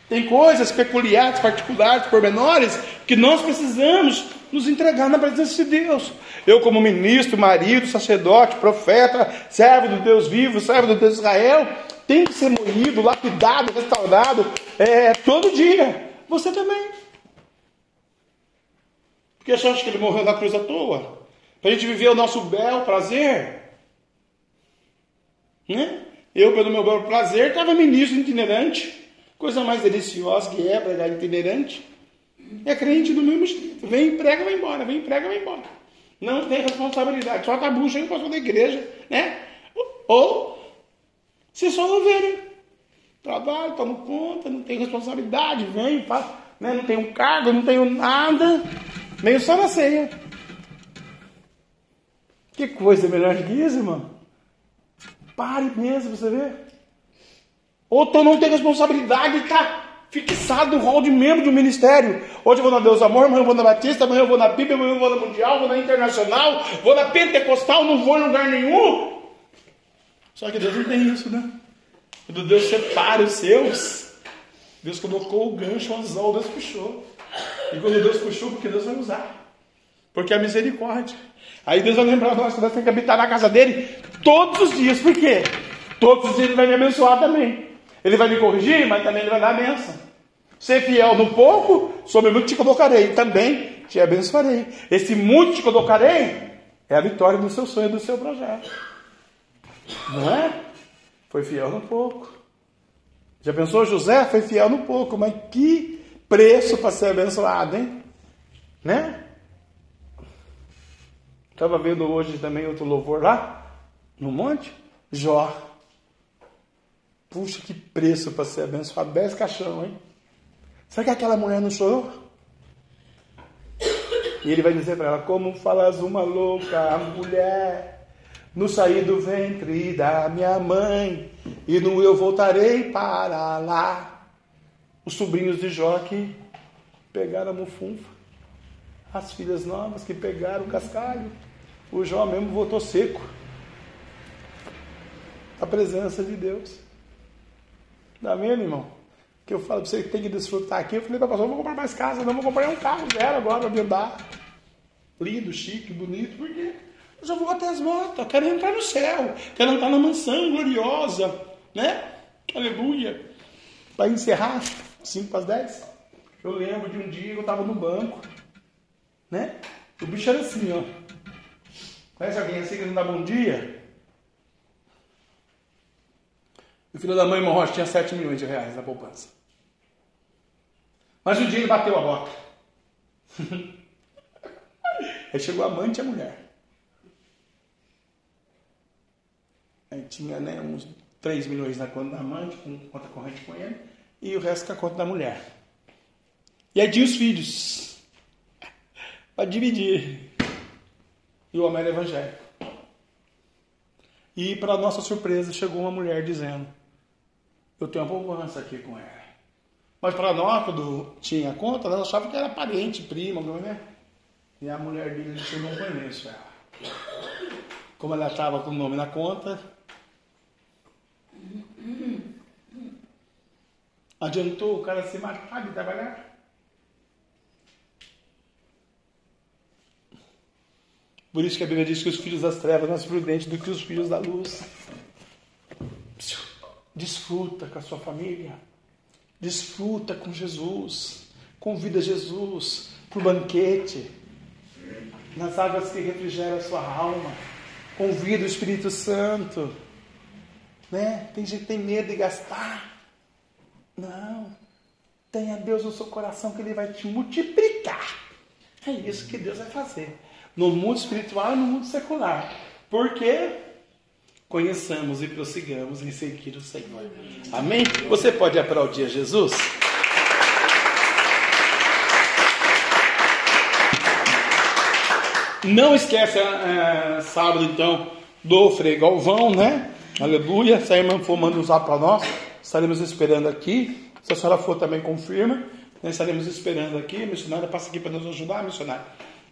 Tem coisas peculiares, particulares, pormenores, que nós precisamos nos entregar na presença de Deus. Eu, como ministro, marido, sacerdote, profeta, servo do Deus vivo, servo do Deus de Israel, tem que ser moído, lapidado, restaurado é, todo dia. Você também. Porque você acha que ele morreu na cruz à toa? Para a gente viver o nosso belo prazer? Né? Eu, pelo meu belo prazer, estava ministro itinerante. Coisa mais deliciosa que é pregar itinerante. É crente do mesmo jeito. Vem, prega, vai embora. Vem, prega, vai embora. Não tem responsabilidade. Só tá bucha aí, pastor da igreja, né? Ou se só ovelha. Trabalho, tomo conta, não tem responsabilidade, vem, faz, né? não tenho cargo, não tenho nada. Meio só na ceia. Que coisa melhor que isso, irmão? Pare mesmo, você vê. Ou tu não tem responsabilidade e tá fixado no rol de membro do ministério. Hoje eu vou na Deus Amor, amanhã eu vou na Batista, amanhã eu vou na Bíblia, amanhã eu vou na Mundial, vou na Internacional, vou na Pentecostal, não vou em lugar nenhum. Só que Deus não tem isso, né? Quando Deus separa os seus, Deus colocou o gancho, o anzol, Deus puxou. E quando Deus puxou, porque Deus vai usar. Porque é misericórdia. Aí Deus vai lembrar nós que nós temos que habitar na casa dele todos os dias. Por quê? Todos os dias ele vai me abençoar também. Ele vai me corrigir, mas também ele vai dar a benção. Ser fiel no pouco, sobre muito te colocarei. Também te abençoarei. Esse muito te colocarei é a vitória do seu sonho, do seu projeto. Não é? Foi fiel no pouco. Já pensou, José foi fiel no pouco, mas que preço para ser abençoado, hein? Né? Estava vendo hoje também outro louvor lá, no monte, Jó. Puxa, que preço para ser abençoado. Dez caixão, hein? Será que aquela mulher não chorou? E ele vai dizer para ela: Como falas uma louca mulher no sair do ventre da minha mãe, e no eu voltarei para lá. Os sobrinhos de Jó que pegaram a mufunfa, as filhas novas que pegaram o cascalho, o Jó mesmo voltou seco. A presença de Deus. Está vendo, irmão? Que eu falo para você que tem que desfrutar aqui. Eu falei para pastor, vou comprar mais casa, não vou comprar um carro zero agora para andar. Lindo, chique, bonito, por quê? Eu já vou até as motas, quero entrar no céu, quero entrar na mansão gloriosa, né? Aleluia. Para encerrar, 5 para as 10, eu lembro de um dia eu estava no banco, né? O bicho era assim, ó. Conhece alguém assim que não dá bom dia? O filho da mãe Morrocha tinha 7 milhões de reais na poupança. Mas um dia ele bateu a bota. *laughs* Aí chegou a amante e a mulher. Aí tinha né, uns 3 milhões na conta da amante, com conta corrente com ele, e o resto com a conta da mulher. E aí tinha os filhos. *laughs* Para dividir. E o homem era evangélico. E para nossa surpresa chegou uma mulher dizendo: Eu tenho uma poupança aqui com ela. Mas para nós, quando tinha conta, nós achávamos que era parente, prima, né? E a mulher dele disse: Eu não conheço ela. Como ela estava com o nome na conta, adiantou o cara se matar de trabalhar? Por isso que a Bíblia diz que os filhos das trevas são mais prudentes do que os filhos da luz. Desfruta com a sua família. Desfruta com Jesus. Convida Jesus para o banquete. Nas águas que refrigeram a sua alma. Convida o Espírito Santo. Né? Tem gente que tem medo de gastar. Não. Tenha Deus no seu coração que Ele vai te multiplicar. É isso que Deus vai fazer no mundo espiritual e no mundo secular. Porque conheçamos e prossigamos em seguir o Senhor. Amém? Você pode aplaudir a Jesus? Não esquece, é, sábado então, do Frei Galvão, né? Aleluia. Se a irmã for, manda usar para nós. Estaremos esperando aqui. Se a senhora for, também confirma. Né? Estaremos esperando aqui. A missionária passa aqui para nos ajudar, missionária.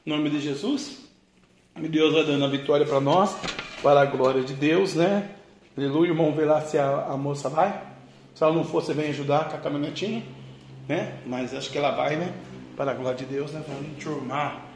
Em nome de Jesus. E Deus vai dando a vitória para nós, para a glória de Deus, né? Aleluia. Vamos ver lá se a, a moça vai. Se ela não for, você vem ajudar com a caminhonetinha, né? Mas acho que ela vai, né? Para a glória de Deus, né? Vamos enturmar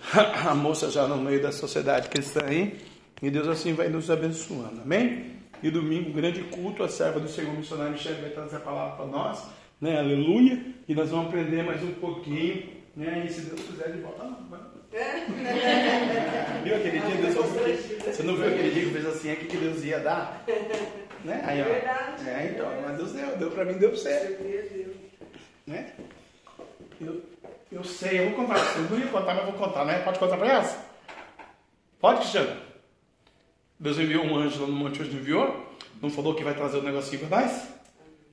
*laughs* a moça já no meio da sociedade cristã aí. E Deus assim vai nos abençoando, amém? E domingo, grande culto, a serva do Senhor missionário Michel vai trazer a palavra para nós, né? Aleluia. E nós vamos aprender mais um pouquinho, né? E se Deus quiser, de volta não. *laughs* viu aquele dia Deus falou Você não viu aquele dia que fez assim, é que Deus ia dar? Né? Aí, ó. É, então, mas Deus deu, deu pra mim, deu pra você. Né? Eu, eu sei, eu vou contar. Eu não ia contar, mas vou contar, né? Pode contar pra elas? Pode, Cristiano? Deus enviou um anjo lá no Monte hoje, não enviou? Não falou que vai trazer um negocinho pra nós?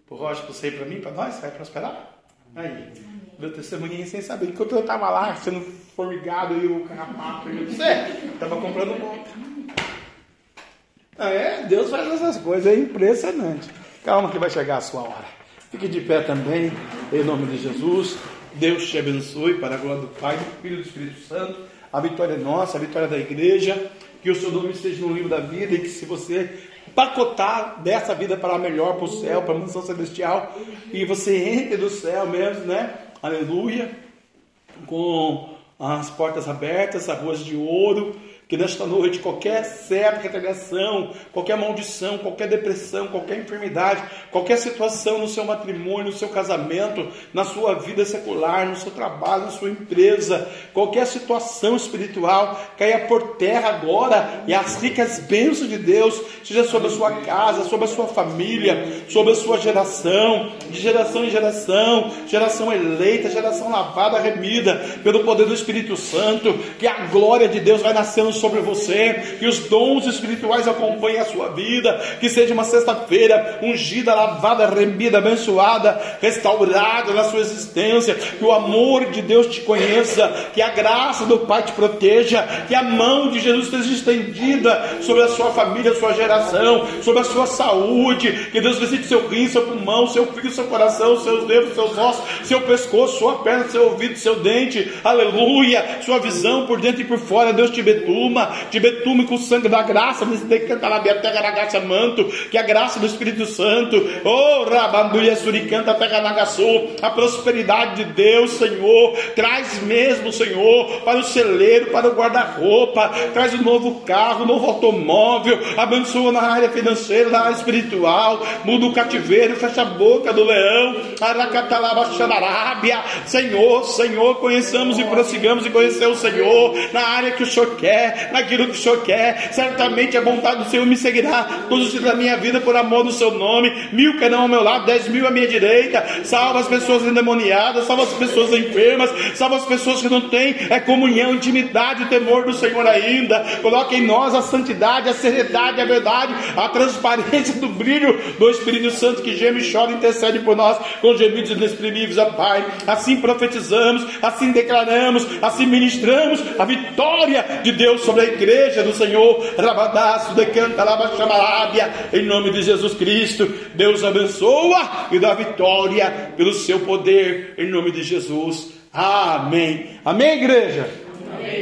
Pro Rocha, pro você e pra mim, pra nós? Vai prosperar? Aí, meu testemunho sem saber. Enquanto eu tava lá, sendo formigado e o carrapato, eu sei, tava comprando monta. Ah, é, Deus faz essas coisas, é impressionante. Calma que vai chegar a sua hora. Fique de pé também, em nome de Jesus. Deus te abençoe para a glória do Pai, do Filho e do Espírito Santo. A vitória é nossa, a vitória é da igreja. Que o seu nome esteja no livro da vida e que se você pacotar dessa vida para melhor, para o céu, para a mansão celestial, e você entre do céu mesmo, né? Aleluia. Com as portas abertas, as ruas de ouro, que nesta noite qualquer certa retaliação, qualquer maldição, qualquer depressão, qualquer enfermidade, qualquer situação no seu matrimônio, no seu casamento, na sua vida secular, no seu trabalho, na sua empresa, qualquer situação espiritual caia por terra agora e as ricas bênçãos de Deus seja sobre a sua casa, sobre a sua família, sobre a sua geração, de geração em geração, geração eleita, geração lavada, remida pelo poder do Espírito Santo, que a glória de Deus vai nascendo sobre você, que os dons espirituais acompanhem a sua vida, que seja uma sexta-feira ungida, lavada, remida, abençoada, restaurada na sua existência, que o amor de Deus te conheça, que a graça do Pai te proteja, que a mão de Jesus esteja estendida sobre a sua família, a sua geração, sobre a sua saúde, que Deus visite seu rim, seu pulmão, seu fígado, seu coração, seus dedos, seus ossos, seu pescoço, sua perna, seu ouvido, seu dente, aleluia, sua visão por dentro e por fora, Deus te betula betuma, te betume com o sangue da graça, manto, que a graça do Espírito Santo, oh, rabanduia suricanta, pega nagaçu, a prosperidade de Deus, Senhor, traz mesmo, Senhor, para o celeiro, para o guarda-roupa, traz um novo carro, um novo automóvel, abençoa na área financeira, na área espiritual, muda o cativeiro, fecha a boca do leão, Senhor, Senhor, conheçamos e prossigamos e conhecer o Senhor na área que o Senhor quer, naquilo que o Senhor quer. Certamente a vontade do Senhor me seguirá todos os dias da minha vida por amor do seu nome. Mil não ao meu lado, dez mil à minha direita. Salva as pessoas endemoniadas, salva as pessoas enfermas, salva as pessoas que não têm é comunhão, intimidade, temor do Senhor ainda. Coloque em nós a santidade, a seriedade, a verdade, a transparência do brilho do Espírito Santo que geme e chora e intercede por nós com gemidos inexprimíveis, ó Pai. Assim profetizamos, assim declaramos, assim ministramos a vitória de Deus sobre a igreja do Senhor. Rabadaço, decanta, lava, chamarábia, em nome de Jesus Cristo. Deus abençoa e dá vitória pelo seu poder, em nome de Jesus. Amém. Amém, igreja?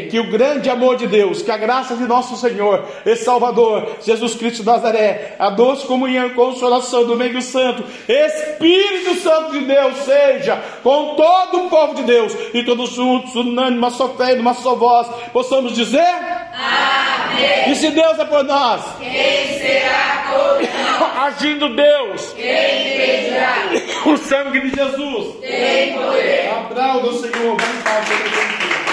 Que o grande amor de Deus, que a graça de nosso Senhor e Salvador, Jesus Cristo de Nazaré, a doce comunhão e consolação do meio santo, Espírito Santo de Deus, seja com todo o povo de Deus e todos juntos, unânime, uma só fé, uma só voz, possamos dizer: Amém. E se Deus é por nós, quem será contra nós? *laughs* Agindo Deus, quem impedirá? *coughs* O sangue de Jesus tem poder. Aplauda o Senhor, vamos fazer